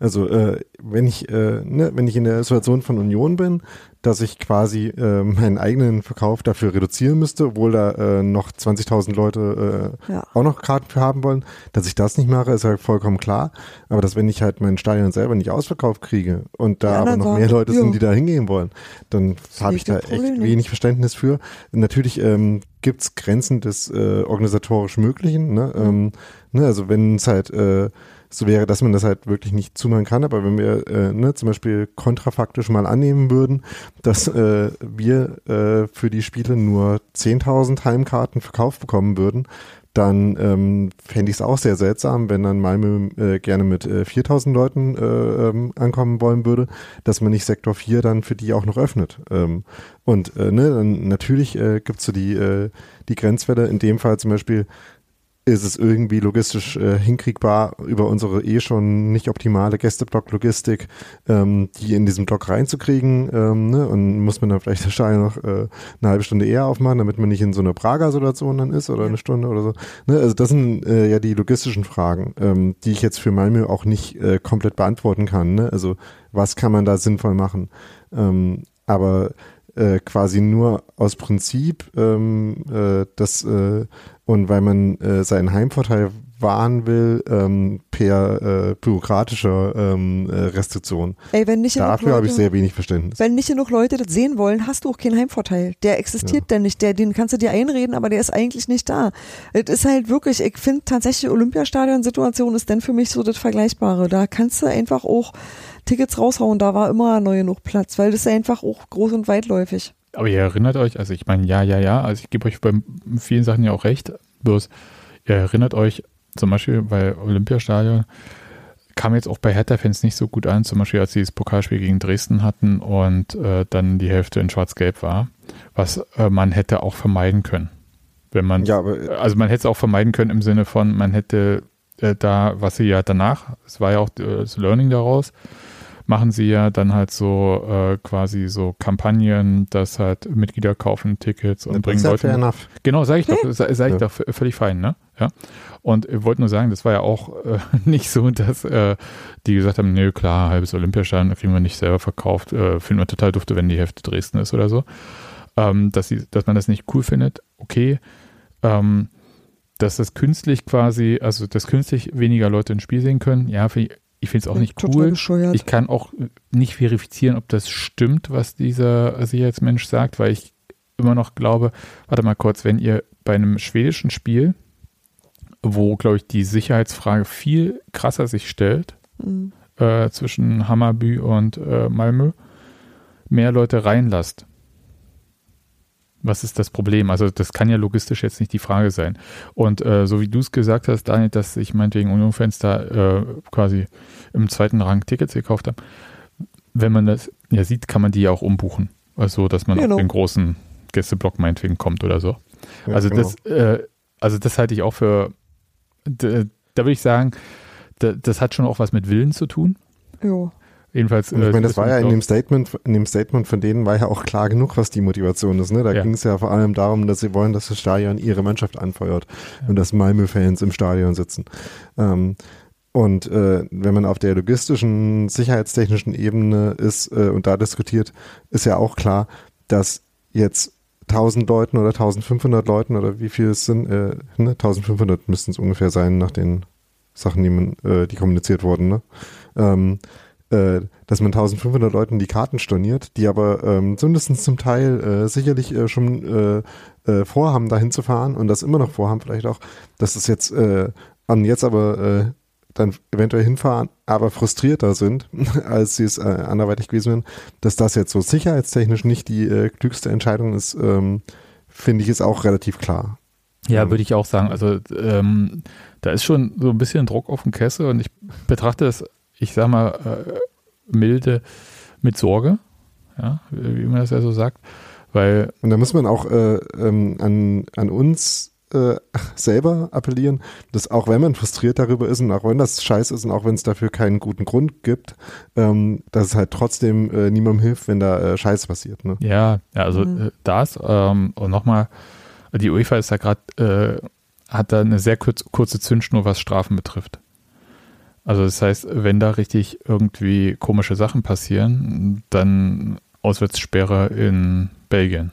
also äh, wenn ich äh, ne, wenn ich in der Situation von Union bin, dass ich quasi äh, meinen eigenen Verkauf dafür reduzieren müsste, obwohl da äh, noch 20.000 Leute äh, Ja. auch noch Karten für haben wollen, dass ich das nicht mache, ist ja vollkommen klar. Aber dass wenn ich halt mein Stadion selber nicht ausverkauft kriege und da aber anderen noch sagen, mehr Leute ja. sind, die da hingehen wollen, dann habe ich da echt wenig Verständnis für. Natürlich ähm, gibt's Grenzen des äh, organisatorisch Möglichen. Ne? Ähm, ne? Also wenn es halt äh, so wäre, dass man das halt wirklich nicht zumachen kann, aber wenn wir äh, ne, zum Beispiel kontrafaktisch mal annehmen würden dass äh, wir äh, für die Spiele nur 10.000 Heimkarten verkauft bekommen würden, dann ähm, fände ich es auch sehr seltsam, wenn dann Malmö äh, gerne mit äh, 4000 Leuten äh, ähm, ankommen wollen würde, dass man nicht Sektor 4 dann für die auch noch öffnet. Ähm, und äh, ne, dann natürlich äh, gibt es so die, äh, die Grenzwelle, in dem Fall zum Beispiel ist es irgendwie logistisch äh, hinkriegbar über unsere eh schon nicht optimale Gästeblock-Logistik, ähm, die in diesem Block reinzukriegen. Ähm, ne? Und muss man dann vielleicht *laughs* das Stein noch äh, eine halbe Stunde eher aufmachen, damit man nicht in so einer Prager-Situation dann ist oder eine Stunde oder so. Ne? Also das sind äh, ja die logistischen Fragen, ähm, die ich jetzt für Malmö auch nicht äh, komplett beantworten kann. Ne? Also was kann man da sinnvoll machen? Ähm, aber äh, quasi nur aus Prinzip ähm, äh, das äh, und weil man äh, seinen Heimvorteil wahren will ähm, per äh, bürokratischer ähm, äh, Restriktion. Ey, wenn nicht Dafür habe ich sehr wenig Verständnis. Wenn nicht genug Leute das sehen wollen, hast du auch keinen Heimvorteil. Der existiert ja. denn nicht. Der, den kannst du dir einreden, aber der ist eigentlich nicht da. Es ist halt wirklich, ich finde tatsächlich Olympiastadion-Situation ist denn für mich so das Vergleichbare. Da kannst du einfach auch Tickets raushauen. Da war immer neu genug Platz, weil das ist einfach auch groß und weitläufig. Aber ihr erinnert euch, also ich meine, ja, ja, ja, also ich gebe euch bei vielen Sachen ja auch recht, bloß ihr erinnert euch zum Beispiel bei Olympiastadion, kam jetzt auch bei Hertha-Fans nicht so gut an, zum Beispiel als sie das Pokalspiel gegen Dresden hatten und äh, dann die Hälfte in Schwarz-Gelb war, was äh, man hätte auch vermeiden können. Wenn man, ja, aber, äh, also man hätte es auch vermeiden können im Sinne von, man hätte äh, da, was sie ja danach, es war ja auch äh, das Learning daraus, machen sie ja dann halt so äh, quasi so Kampagnen, dass halt Mitglieder kaufen Tickets und ja, bringen Leute. Enough. Genau, sage ich doch, sage sag ich ja. doch völlig fein, ne? Ja. Und ich wollte nur sagen, das war ja auch äh, *laughs* nicht so, dass äh, die gesagt haben, nö, klar, halbes Olympiastadion kriegen wir nicht selber verkauft, äh, finden wir total dufte, wenn die Hälfte Dresden ist oder so. Ähm, dass, sie, dass man das nicht cool findet, okay. Ähm, dass das künstlich quasi, also dass künstlich weniger Leute ein Spiel sehen können, ja, finde ich ich finde es auch nicht cool. Bescheuert. Ich kann auch nicht verifizieren, ob das stimmt, was dieser Sicherheitsmensch sagt, weil ich immer noch glaube, warte mal kurz, wenn ihr bei einem schwedischen Spiel, wo, glaube ich, die Sicherheitsfrage viel krasser sich stellt, mhm. äh, zwischen Hammarby und äh, Malmö, mehr Leute reinlasst, was ist das Problem? Also das kann ja logistisch jetzt nicht die Frage sein. Und äh, so wie du es gesagt hast, Daniel, dass ich meinetwegen Union-Fans da äh, quasi im zweiten Rang Tickets gekauft habe, wenn man das ja sieht, kann man die ja auch umbuchen. Also dass man genau. auf den großen Gästeblock meinetwegen kommt oder so. Ja, also genau. das, äh, also das halte ich auch für, da, da würde ich sagen, da, das hat schon auch was mit Willen zu tun. Ja. Jedenfalls. Und ich äh, meine, das war ja in dem Statement, in dem Statement von denen war ja auch klar genug, was die Motivation ist. Ne? Da ja. ging es ja vor allem darum, dass sie wollen, dass das Stadion ihre Mannschaft anfeuert ja. und dass Malmö-Fans im Stadion sitzen. Ähm, und äh, wenn man auf der logistischen, sicherheitstechnischen Ebene ist äh, und da diskutiert, ist ja auch klar, dass jetzt 1000 Leuten oder 1500 Leuten oder wie viel es sind, äh, ne? 1500 müssten es ungefähr sein nach den Sachen, die, man, äh, die kommuniziert wurden. Ne? Ähm, äh, dass man 1500 Leuten die Karten storniert, die aber ähm, zumindest zum Teil äh, sicherlich äh, schon äh, äh, vorhaben, dahin zu fahren und das immer noch vorhaben, vielleicht auch, dass es jetzt an jetzt aber dann eventuell hinfahren, aber frustrierter sind, *laughs* als sie es anderweitig gewesen wären, dass das jetzt so sicherheitstechnisch nicht die klügste Entscheidung ist, ähm, finde ich, ist auch relativ klar. Ja, ähm, würde ich auch sagen. Also ähm, da ist schon so ein bisschen Druck auf dem Kessel und ich betrachte es ich sag mal, äh, milde mit Sorge, ja, wie man das ja so sagt. Weil und da muss man auch äh, ähm, an, an uns äh, selber appellieren, dass auch wenn man frustriert darüber ist und auch wenn das scheiße ist und auch wenn es dafür keinen guten Grund gibt, ähm, dass es halt trotzdem äh, niemandem hilft, wenn da äh, Scheiße passiert. Ne? Ja, ja, also mhm. Äh, das ähm, und nochmal, die UEFA ist ja gerade, äh, hat da eine sehr kurz, kurze Zündschnur, was Strafen betrifft. Also das heißt, wenn da richtig irgendwie komische Sachen passieren, dann Auswärtssperre in Belgien.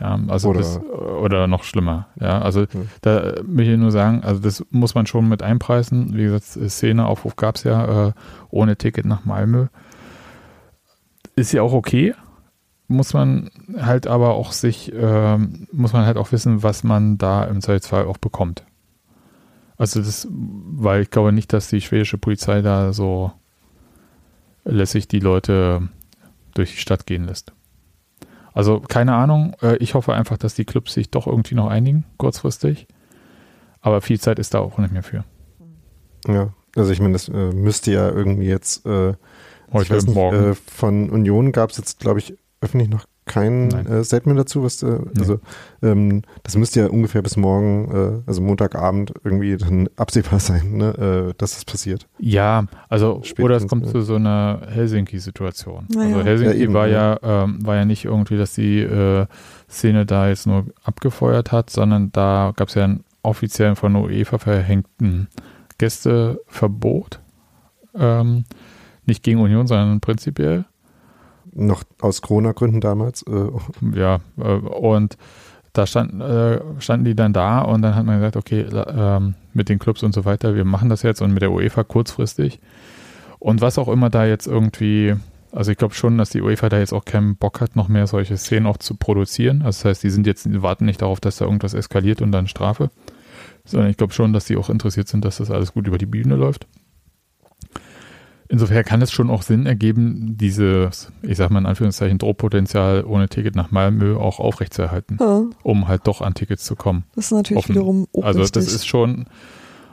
Ja, also oder, das, oder noch schlimmer. Ja, also hm. da will ich nur sagen, also das muss man schon mit einpreisen. Wie gesagt, Szeneaufruf gab es ja äh, ohne Ticket nach Malmö. Ist ja auch okay. Muss man halt aber auch sich, äh, muss man halt auch wissen, was man da im Zweifelsfall auch bekommt. Also das, weil ich glaube nicht, dass die schwedische Polizei da so lässig die Leute durch die Stadt gehen lässt. Also keine Ahnung. Äh, ich hoffe einfach, dass die Clubs sich doch irgendwie noch einigen, kurzfristig. Aber viel Zeit ist da auch nicht mehr für. Ja, also ich meine, das äh, müsste ja irgendwie jetzt äh, Heute, nicht, morgen. Äh, von Union gab es jetzt, glaube ich, öffentlich noch kein äh, Statement dazu, was äh, also ähm, das müsste ja ungefähr bis morgen, äh, also Montagabend irgendwie dann absehbar sein, ne, äh, dass das passiert. Ja, also Spätestens, oder es kommt zu so einer Helsinki-Situation. Naja. Also Helsinki Ja, eben, war ja. ja ähm, war ja nicht irgendwie, dass die äh, Szene da jetzt nur abgefeuert hat, sondern da gab es ja einen offiziellen von der UEFA verhängten Gästeverbot. Ähm, nicht gegen Union, sondern prinzipiell. Noch aus Corona-Gründen damals. Äh, Ja, äh, und da stand, äh, standen die dann da und dann hat man gesagt, okay, ähm, mit den Clubs und so weiter, wir machen das jetzt und mit der UEFA kurzfristig. Und was auch immer da jetzt irgendwie, also ich glaube schon, dass die UEFA da jetzt auch keinen Bock hat, noch mehr solche Szenen auch zu produzieren. Also das heißt, die sind jetzt, die warten nicht darauf, dass da irgendwas eskaliert und dann Strafe, sondern ich glaube schon, dass die auch interessiert sind, dass das alles gut über die Bühne läuft. Insofern kann es schon auch Sinn ergeben, dieses, ich sag mal in Anführungszeichen, Drohpotenzial ohne Ticket nach Malmö auch aufrechtzuerhalten, Ja, um halt doch an Tickets zu kommen. das ist natürlich Offen. wiederum auch Also das ist schon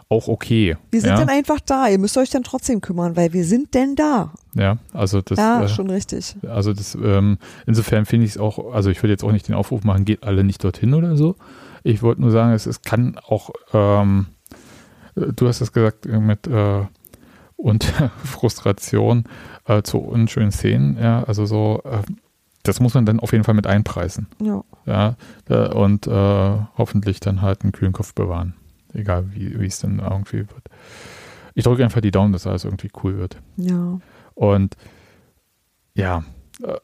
auch okay. wir sind ja? dann einfach da. Ihr müsst euch dann trotzdem kümmern, weil wir sind denn da. ja, also das, ja, äh, schon richtig. also das, ähm, insofern finde ich es auch, also ich würde jetzt auch nicht den Aufruf machen, geht alle nicht dorthin oder so. Ich wollte nur sagen, es, es kann auch, ähm, du hast es gesagt, äh, mit äh, und *laughs* Frustration äh, zu unschönen Szenen, ja, also so, äh, das muss man dann auf jeden Fall mit einpreisen. Ja. Ja, und äh, hoffentlich dann halt einen kühlen Kopf bewahren. Egal, wie wie es dann irgendwie wird. Ich drücke einfach die Daumen, dass alles irgendwie cool wird. Ja. Und ja, äh,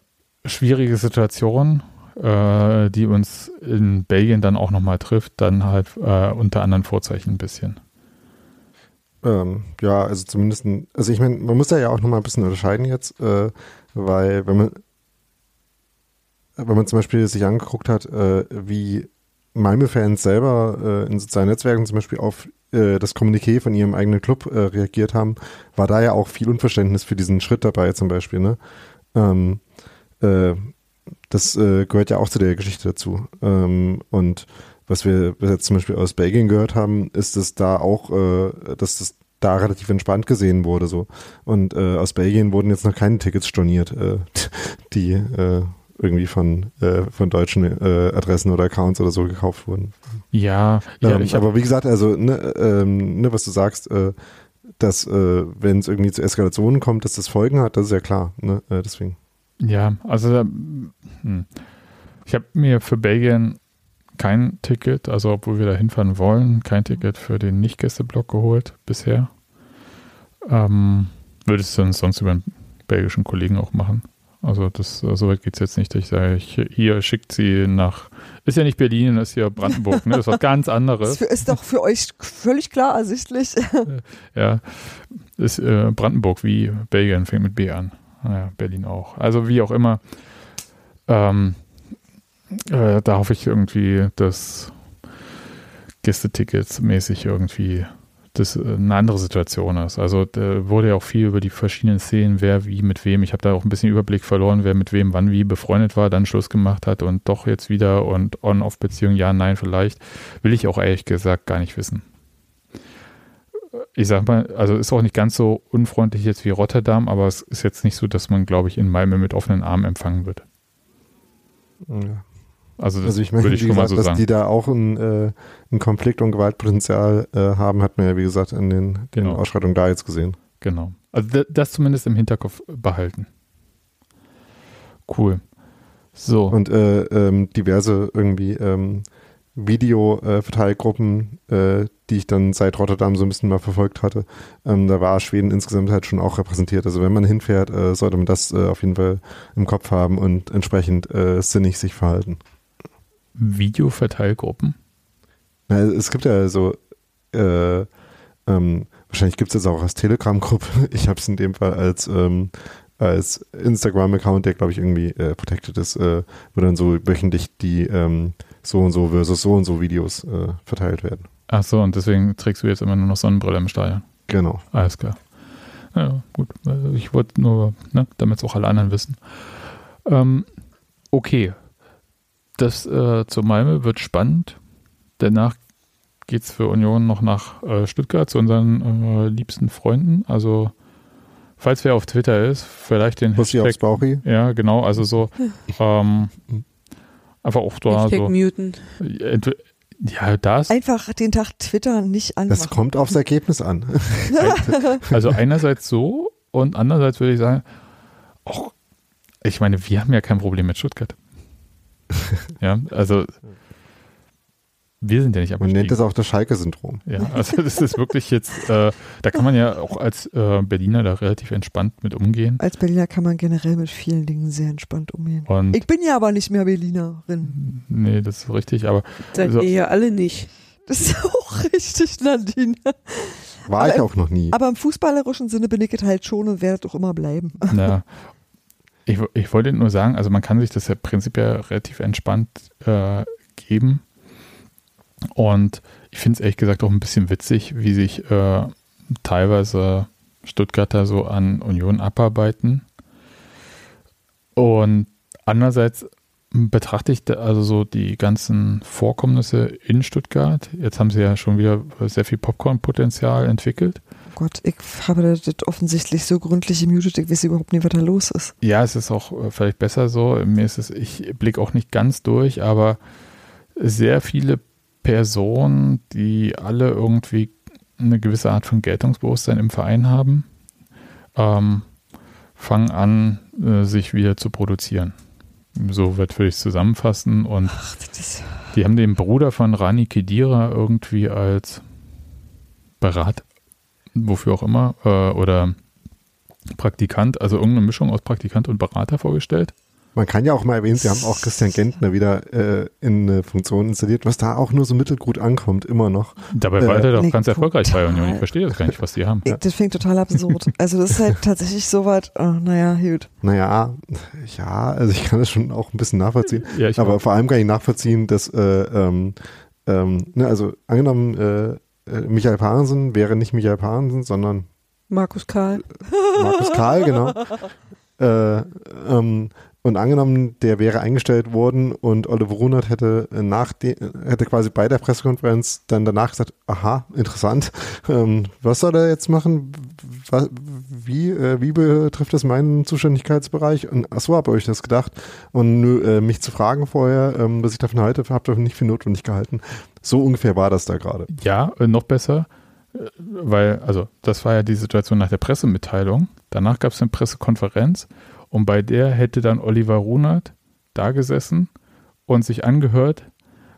schwierige Situation, äh, die uns in Belgien dann auch nochmal trifft, dann halt äh, unter anderen Vorzeichen ein bisschen. Ähm, ja, also zumindest, also ich meine, man muss da ja auch nochmal ein bisschen unterscheiden jetzt, äh, weil wenn man, wenn man zum Beispiel sich angeguckt hat, äh, wie Malmö-Fans selber äh, in sozialen Netzwerken zum Beispiel auf äh, das Kommuniqué von ihrem eigenen Club äh, reagiert haben, war da ja auch viel Unverständnis für diesen Schritt dabei zum Beispiel, ne? Ähm, äh, das gehört ja auch zu der Geschichte dazu. Ähm, und was wir bis jetzt zum Beispiel aus Belgien gehört haben, ist, dass da auch, äh, dass das da relativ entspannt gesehen wurde so. Und äh, aus Belgien wurden jetzt noch keine Tickets storniert, äh, *laughs* die äh, irgendwie von, äh, von deutschen äh, Adressen oder Accounts oder so gekauft wurden. Ja, ja ähm, hab, aber wie gesagt, also ne, ähm, ne, was du sagst, äh, dass wenn es irgendwie zu Eskalationen kommt, dass das Folgen hat, das ist ja klar. Ne? Deswegen. ja, also hm. ich habe mir für Belgien kein Ticket, also obwohl wir da hinfahren wollen, kein Ticket für den Nicht-Gästeblock geholt bisher. Ähm, würde es dann sonst über einen belgischen Kollegen auch machen. Also das, so weit geht es jetzt nicht, dass ich sage, hier schickt sie nach, ist ja nicht Berlin, ist ja Brandenburg, ne? Das ist was ganz anderes. für- ist doch für euch völlig klar ersichtlich. *laughs* Ja, ist äh, Brandenburg wie Belgien, fängt mit B an. Naja, Berlin auch. Also wie auch immer. Ähm, äh, da hoffe ich irgendwie, dass Gästetickets mäßig irgendwie das äh, eine andere Situation ist. Also da wurde ja auch viel über die verschiedenen Szenen, wer wie mit wem. Ich habe da auch ein bisschen Überblick verloren, wer mit wem wann wie befreundet war, dann Schluss gemacht hat und doch jetzt wieder und On-Off-Beziehung, ja, nein, vielleicht. Will ich auch ehrlich gesagt gar nicht wissen ich sag mal, also ist auch nicht ganz so unfreundlich jetzt wie Rotterdam, aber es ist jetzt nicht so, dass man, glaube ich, in Malmö mit offenen Armen empfangen wird. Ja. Also das Also ich meine, würde ich wie schon mal gesagt, so dass sagen. die da auch ein, äh, ein Konflikt- und Gewaltpotenzial äh, haben, hat man ja, wie gesagt, in den, den Genau. Ausschreitungen da jetzt gesehen. Genau. Also da- das zumindest im Hinterkopf behalten. Cool. So. Und äh, ähm, diverse irgendwie ähm, Video-Verteilgruppen, äh, die ich dann seit Rotterdam so ein bisschen mal verfolgt hatte, ähm, da war Schweden insgesamt halt schon auch repräsentiert. Also wenn man hinfährt, äh, sollte man das äh, auf jeden Fall im Kopf haben und entsprechend äh, sinnig sich verhalten. Videoverteilgruppen. Na, es gibt ja so, äh, ähm, wahrscheinlich gibt es jetzt auch als Telegram-Gruppe. *laughs* Ich habe es in dem Fall als, ähm, als Instagram-Account, der glaube ich irgendwie äh, protected ist, äh, wo dann so wöchentlich die ähm, so und so versus so und so Videos äh, verteilt werden. Ach so, und deswegen trägst du jetzt immer nur noch Sonnenbrille im Stadion. Genau. Alles klar. Ja, gut. Also Ich wollte nur, ne, damit es auch alle anderen wissen. Ähm, okay, das äh, zur Malme wird spannend. Danach geht es für Union noch nach äh, Stuttgart zu unseren äh, liebsten Freunden. Also, falls wer auf Twitter ist, vielleicht den Bussi aufs Hashtag. Bauchi. Ja, genau, also so *laughs* ähm, einfach auch da Hashtag so. muten. Ja, das. Einfach den Tag Twitter nicht anmachen. Das kommt aufs Ergebnis an. *laughs* Also einerseits so und andererseits würde ich sagen, auch, ich meine, wir haben ja kein Problem mit Stuttgart. *laughs* Ja, also wir sind ja nicht Man nennt abgestiegen. das auch das Schalke-Syndrom. Ja, also das ist wirklich jetzt, äh, da kann man ja auch als äh, Berliner da relativ entspannt mit umgehen. Als Berliner kann man generell mit vielen Dingen sehr entspannt umgehen. Und Ich bin ja aber nicht mehr Berlinerin. nee, das ist richtig, aber Seid Also- ihr ja alle nicht. Das ist *laughs* auch richtig, Nadine. War Aber ich auch noch nie. Aber im fußballerischen Sinne bin ich es halt schon und werde es auch immer bleiben. na, *laughs* ich, ich wollte nur sagen, also man kann sich das ja prinzipiell relativ entspannt äh, geben. Und ich finde es ehrlich gesagt auch ein bisschen witzig, wie sich äh, teilweise Stuttgarter so an Union abarbeiten. Und andererseits betrachte ich also so die ganzen Vorkommnisse in Stuttgart. Jetzt haben sie ja schon wieder sehr viel Popcorn-Potenzial entwickelt. Gott, ich habe das offensichtlich so gründlich gemutet, ich weiß überhaupt nicht, was da los ist. Ja, es ist auch äh, vielleicht besser so. Mir ist es, ich blicke auch nicht ganz durch, aber sehr viele Personen, die alle irgendwie eine gewisse Art von Geltungsbewusstsein im Verein haben, ähm, fangen an, äh, sich wieder zu produzieren. So wird würde ich zusammenfassen. Und Ach, die haben den Bruder von Rani Kedira irgendwie als Berat, wofür auch immer, äh, oder Praktikant, also irgendeine Mischung aus Praktikant und Berater vorgestellt. Man kann ja auch mal erwähnen, sie haben auch Christian Gentner wieder äh, in eine Funktion installiert, was da auch nur so mittelgut ankommt, immer noch. Dabei Äh, war er doch nee, ganz erfolgreich bei total. Union. Ich verstehe das gar nicht, was die haben. das fängt total absurd. Also das ist halt *laughs* tatsächlich so was, oh, naja, gut. Naja, ja, also ich kann das schon auch ein bisschen nachvollziehen. Ja, ich Aber vor allem kann ich nachvollziehen, dass, äh, ähm, ähm, ne, also angenommen, äh, äh, Michael Parensen wäre nicht Michael Parensen, sondern Markus Karl. Markus Karl, genau. *laughs* Äh, ähm, und angenommen, der wäre eingestellt worden und Oliver Runert hätte äh, nach de, hätte quasi bei der Pressekonferenz dann danach gesagt, aha, interessant, *laughs* ähm, was soll er jetzt machen? Was, wie, äh, wie betrifft das meinen Zuständigkeitsbereich? Und ach so, habt ihr euch das gedacht? Und äh, mich zu fragen vorher, ähm, was ich davon halte, habt ihr nicht für notwendig gehalten. So ungefähr war das da gerade. Ja, äh, noch besser, äh, weil, also, das war ja die Situation nach der Pressemitteilung. Danach gab es eine Pressekonferenz und bei der hätte dann Oliver Runert da gesessen und sich angehört,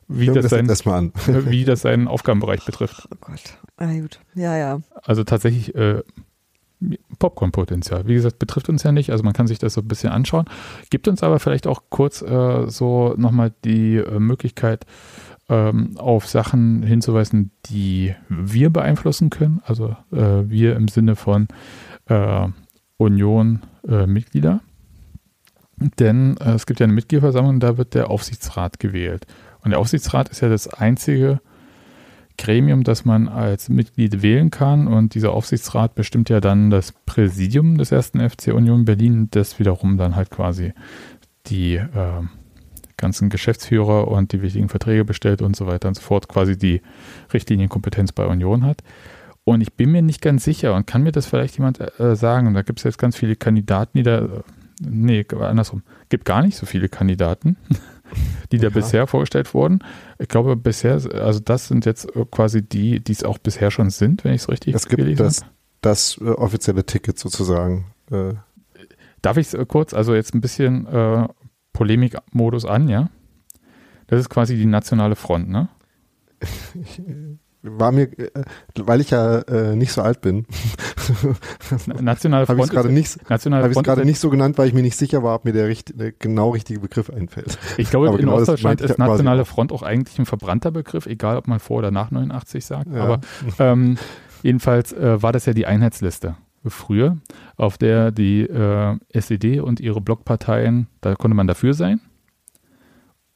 wie das, das sein, an. *laughs* wie das seinen Aufgabenbereich betrifft. Oh Gott. Ah, gut. Ja, ja. Also tatsächlich äh, Popcorn-Potenzial. Wie gesagt, betrifft uns ja nicht, also man kann sich das so ein bisschen anschauen. Gibt uns aber vielleicht auch kurz äh, so nochmal die äh, Möglichkeit, ähm, auf Sachen hinzuweisen, die wir beeinflussen können. Also äh, wir im Sinne von äh, Union-Mitglieder. Denn äh, es gibt ja eine Mitgliederversammlung, da wird der Aufsichtsrat gewählt. Und der Aufsichtsrat ist ja das einzige Gremium, das man als Mitglied wählen kann. Und dieser Aufsichtsrat bestimmt ja dann das Präsidium des ersten FC Union Berlin, das wiederum dann halt quasi die äh, ganzen Geschäftsführer und die wichtigen Verträge bestellt und so weiter und so fort, quasi die Richtlinienkompetenz bei Union hat. Und ich bin mir nicht ganz sicher und kann mir das vielleicht jemand äh, sagen, da gibt es jetzt ganz viele Kandidaten, die da, äh, nee, andersrum, gibt gar nicht so viele Kandidaten, *laughs* die da Ja. bisher vorgestellt wurden. Ich glaube, bisher, also das sind jetzt äh, quasi die, die es auch bisher schon sind, wenn ich es richtig Es gibt das, habe. das äh, offizielle Ticket sozusagen. Äh, Darf ich es kurz, also jetzt ein bisschen äh, Polemikmodus an, ja? Das ist quasi die nationale Front, ne? *laughs* war mir, äh, weil ich ja äh, nicht so alt bin, *laughs* Na- Nationale habe ich es gerade nicht, ist, nicht so genannt, weil ich mir nicht sicher war, ob mir der, richt, der genau richtige Begriff einfällt. ich glaube, aber in genau Ostdeutschland ist nationale. Front auch eigentlich ein verbrannter Begriff, egal ob man vor oder nach 89 sagt. Ja. Aber ähm, jedenfalls äh, war das ja die Einheitsliste früher, auf der die äh, SED und ihre Blockparteien, da konnte man dafür sein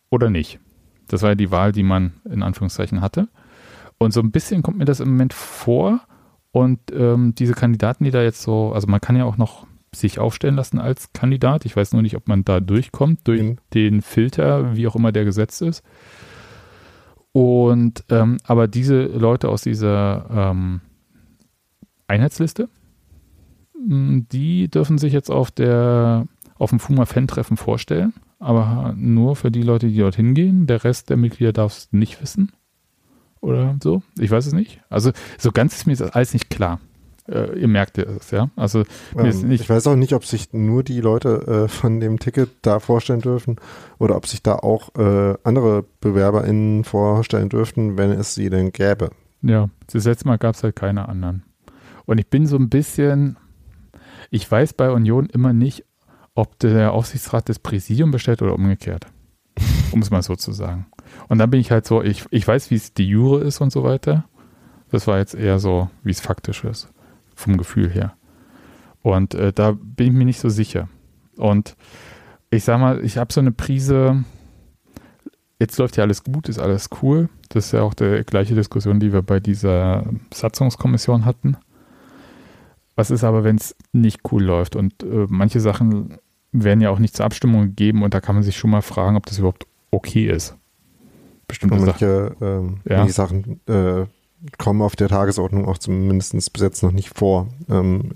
oder nicht. Das war ja die Wahl, die man in Anführungszeichen hatte. Und so ein bisschen kommt mir das im Moment vor. Und ähm, diese Kandidaten, die da jetzt so, also man kann ja auch noch sich aufstellen lassen als Kandidat. Ich weiß nur nicht, ob man da durchkommt, durch Mhm. den Filter, wie auch immer der gesetzt ist. Und ähm, aber diese Leute aus dieser ähm, Einheitsliste, mh, die dürfen sich jetzt auf der auf dem Fuma-Fan-Treffen vorstellen, aber nur für die Leute, die dorthin gehen. Der Rest der Mitglieder darf es nicht wissen. Oder so. Ich weiß es nicht. Also so ganz ist mir das alles nicht klar. Äh, ihr merkt es, ja. Also Ähm, ich weiß auch nicht, ob sich nur die Leute äh, von dem Ticket da vorstellen dürfen oder ob sich da auch äh, andere BewerberInnen vorstellen dürften, wenn es sie denn gäbe. Ja, das letzte Mal gab es halt keine anderen. Und ich bin so ein bisschen, ich weiß bei Union immer nicht, ob der Aufsichtsrat das Präsidium bestellt oder umgekehrt. Um es mal so zu sagen. Und dann bin ich halt so, ich, ich weiß, wie es die Jure ist und so weiter. Das war jetzt eher so, wie es faktisch ist. Vom Gefühl her. Und äh, da bin ich mir nicht so sicher. Und ich sag mal, ich habe so eine Prise, jetzt läuft ja alles gut, ist alles cool. Das ist ja auch die gleiche Diskussion, die wir bei dieser Satzungskommission hatten. Was ist aber, wenn es nicht cool läuft? Und äh, manche Sachen werden ja auch nicht zur Abstimmung gegeben und da kann man sich schon mal fragen, ob das überhaupt okay ist. Bestimmte Und Sachen. manche ähm, Ja. die Sachen äh, kommen auf der Tagesordnung auch zumindest bis jetzt noch nicht vor. Ähm,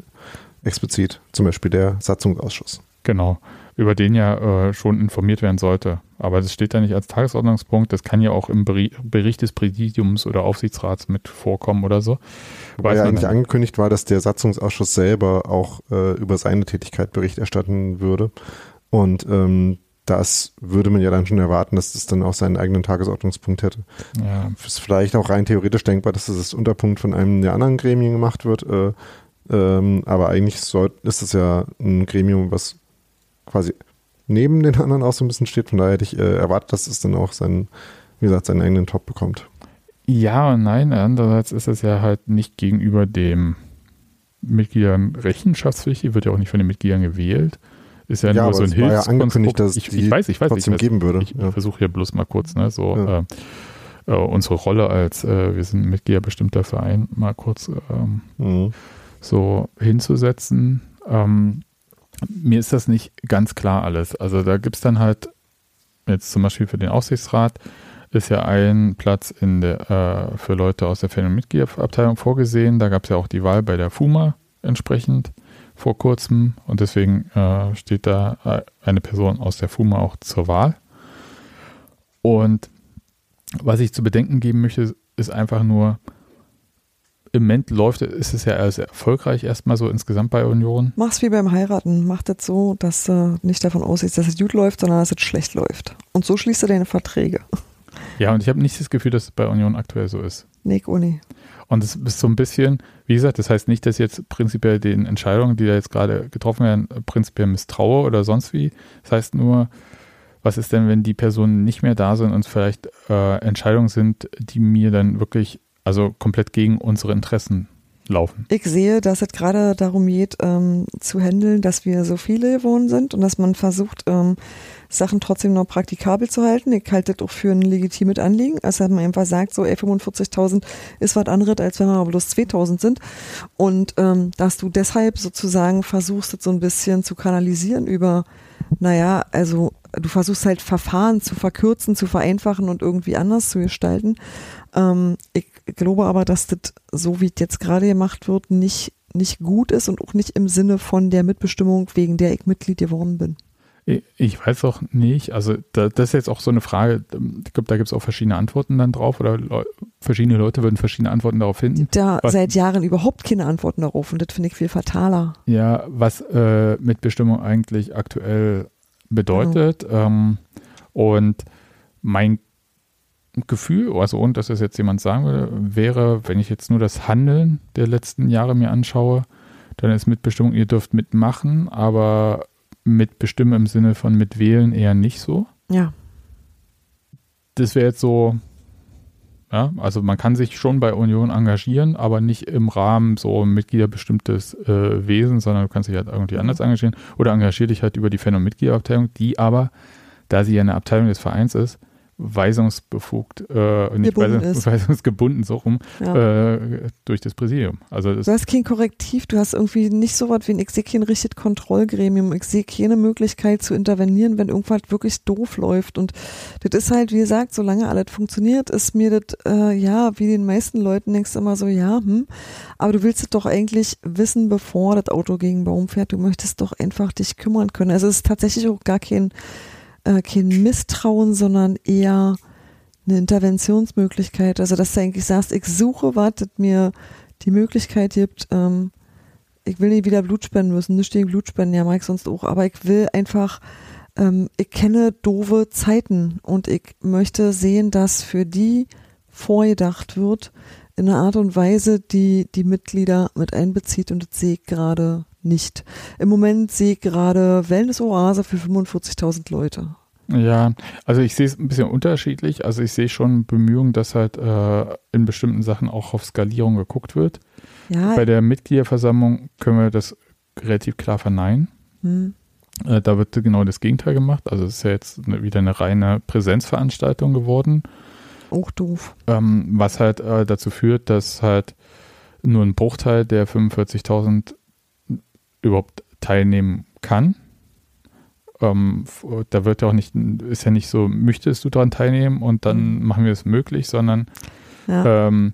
explizit. Zum Beispiel der Satzungsausschuss. Genau. Über den ja äh, schon informiert werden sollte. Aber das steht da nicht als Tagesordnungspunkt. Das kann ja auch im Beri Bericht des Präsidiums oder Aufsichtsrats mit vorkommen oder so. Weiß ja eigentlich dann. angekündigt war, dass der Satzungsausschuss selber auch äh, über seine Tätigkeit Bericht erstatten würde. Und ähm, das würde man ja dann schon erwarten, dass das dann auch seinen eigenen Tagesordnungspunkt hätte. Ja, ist vielleicht auch rein theoretisch denkbar, dass das als Unterpunkt von einem der anderen Gremien gemacht wird. Äh, ähm, aber eigentlich soll, ist es ja ein Gremium, was quasi neben den anderen auch so ein bisschen steht. Von daher hätte ich äh, erwartet, dass es dann auch seinen, wie gesagt, seinen eigenen Top bekommt. Ja und nein. Andererseits ist es ja halt nicht gegenüber dem Mitgliedern rechenschaftspflichtig, wird ja auch nicht von den Mitgliedern gewählt. Ist ja, Ja, nur so ein es war ja angekündigt, dass ich, ich weiß, ich weiß, ich Trotzdem weiß. geben würde. Ich ja. versuche hier bloß mal kurz, ne, so Ja. äh, äh, unsere Rolle als äh, wir sind ein Mitgliederbestimmter Verein mal kurz ähm, Mhm. so hinzusetzen. Ähm, mir ist das nicht ganz klar alles. Also da gibt es dann halt jetzt zum Beispiel für den Aufsichtsrat ist ja ein Platz in der, äh, für Leute aus der Fan- und Mitgliederabteilung vorgesehen. Da gab es ja auch die Wahl bei der FUMA entsprechend vor kurzem und deswegen äh, steht da äh, eine Person aus der FUMA auch zur Wahl. Und was ich zu bedenken geben möchte, ist einfach nur, im Moment läuft, ist es ja sehr erfolgreich erstmal so insgesamt bei Union. Mach's wie beim Heiraten. Mach das so, dass du nicht davon ausgehst, dass es gut läuft, sondern dass es schlecht läuft. Und so schließt du deine Verträge. Ja, und ich habe nicht das Gefühl, dass es bei Union aktuell so ist. Nick Uni. Und es ist so ein bisschen, wie gesagt, das heißt nicht, dass ich jetzt prinzipiell den Entscheidungen, die da jetzt gerade getroffen werden, prinzipiell misstraue oder sonst wie. Das heißt nur, was ist denn, wenn die Personen nicht mehr da sind und vielleicht äh, Entscheidungen sind, die mir dann wirklich, also komplett gegen unsere Interessen laufen. Ich sehe, dass es gerade darum geht, ähm, zu handeln, dass wir so viele geworden sind und dass man versucht, ähm, Sachen trotzdem noch praktikabel zu halten. Ich halte das auch für ein legitimes Anliegen. Also man einfach sagt, so ey, 45.000 ist was anderes, als wenn wir bloß 2.000 sind. Und ähm, dass du deshalb sozusagen versuchst, das so ein bisschen zu kanalisieren über, naja, also du versuchst halt Verfahren zu verkürzen, zu vereinfachen und irgendwie anders zu gestalten. Ähm, ich glaube aber, dass das, so wie es jetzt gerade gemacht wird, nicht, nicht gut ist und auch nicht im Sinne von der Mitbestimmung, wegen der ich Mitglied geworden bin. Ich- weiß auch nicht, also da, das ist jetzt auch so eine Frage, ich glaube, da gibt es auch verschiedene Antworten dann drauf oder verschiedene Leute würden verschiedene Antworten darauf finden. Da Was- seit Jahren überhaupt keine Antworten darauf und das finde ich viel fataler. Ja, was äh, Mitbestimmung eigentlich aktuell bedeutet. Ähm, und mein Gefühl, also ohne dass das jetzt jemand sagen würde, wäre, wenn ich jetzt nur das Handeln der letzten Jahre mir anschaue, dann ist Mitbestimmung, ihr dürft mitmachen, aber mitbestimmen im Sinne von mitwählen eher nicht so. Ja. Das wäre jetzt so, ja, also man kann sich schon bei Union engagieren, aber nicht im Rahmen so mitgliederbestimmtes äh, Wesen, sondern du kannst dich halt irgendwie anders engagieren oder engagier dich halt über die Fan- und Mitgliederabteilung, die aber, da sie ja eine Abteilung des Vereins ist, weisungsbefugt, äh, nicht Gebunden weisung, ist. weisungsgebunden, so rum, Ja. äh, durch das Präsidium. Also das, Du hast kein Korrektiv, du hast irgendwie nicht so was wie ein, ich sehe kein richtiges Kontrollgremium, ich sehe keine Möglichkeit zu intervenieren, wenn irgendwas wirklich doof läuft. Und das ist halt, wie gesagt, solange alles funktioniert, ist mir das, äh, ja, wie den meisten Leuten denkst du immer so, ja, hm, aber du willst es doch eigentlich wissen, bevor das Auto gegen den Baum fährt. Du möchtest doch einfach dich kümmern können. Also es ist tatsächlich auch gar kein, äh, kein Misstrauen, sondern eher eine Interventionsmöglichkeit. Also dass du eigentlich sagst, ich suche was, mir die Möglichkeit gibt, ähm, ich will nicht wieder Blut spenden müssen, nicht gegen Blutspenden, ja, mag ich sonst auch, aber ich will einfach, ähm, ich kenne doofe Zeiten und ich möchte sehen, dass für die vorgedacht wird in einer Art und Weise, die die Mitglieder mit einbezieht und das sehe ich gerade nicht. Im Moment sehe ich gerade Wellness-Oase für 45.000 Leute. ja, also ich sehe es ein bisschen unterschiedlich. Also ich sehe schon Bemühungen, dass halt äh, in bestimmten Sachen auch auf Skalierung geguckt wird. Ja, Bei der Mitgliederversammlung können wir das relativ klar verneinen. hm, Äh, da wird genau das Gegenteil gemacht. Also es ist ja jetzt eine, wieder eine reine Präsenzveranstaltung geworden. auch doof. ähm, was halt äh, dazu führt, dass halt nur ein Bruchteil der 45.000 überhaupt teilnehmen kann. Ähm, da wird ja auch nicht, ist ja nicht so, möchtest du daran teilnehmen und dann machen wir es möglich, sondern Ja. ähm,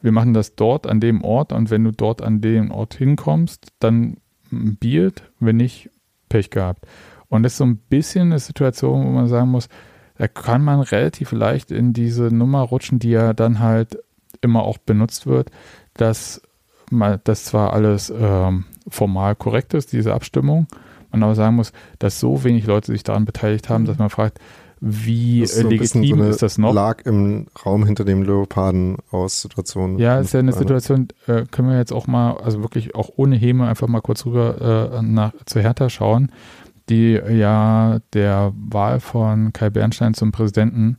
wir machen das dort an dem Ort und wenn du dort an dem Ort hinkommst, dann biert, wenn nicht, Pech gehabt. Und das ist so ein bisschen eine Situation, wo man sagen muss, da kann man relativ leicht in diese Nummer rutschen, die ja dann halt immer auch benutzt wird, dass mal das zwar alles ähm, formal korrekt ist, diese Abstimmung, man aber sagen muss, dass so wenig Leute sich daran beteiligt haben, dass man fragt, wie Das ist so legitim so ist das noch? Lag im Raum hinter dem Leoparden aus Situation. Ja, ist ja eine Also, Situation, äh, können wir jetzt auch mal, also wirklich auch ohne Häme einfach mal kurz rüber äh, nach, zu Hertha schauen, die ja der Wahl von Kai Bernstein zum Präsidenten,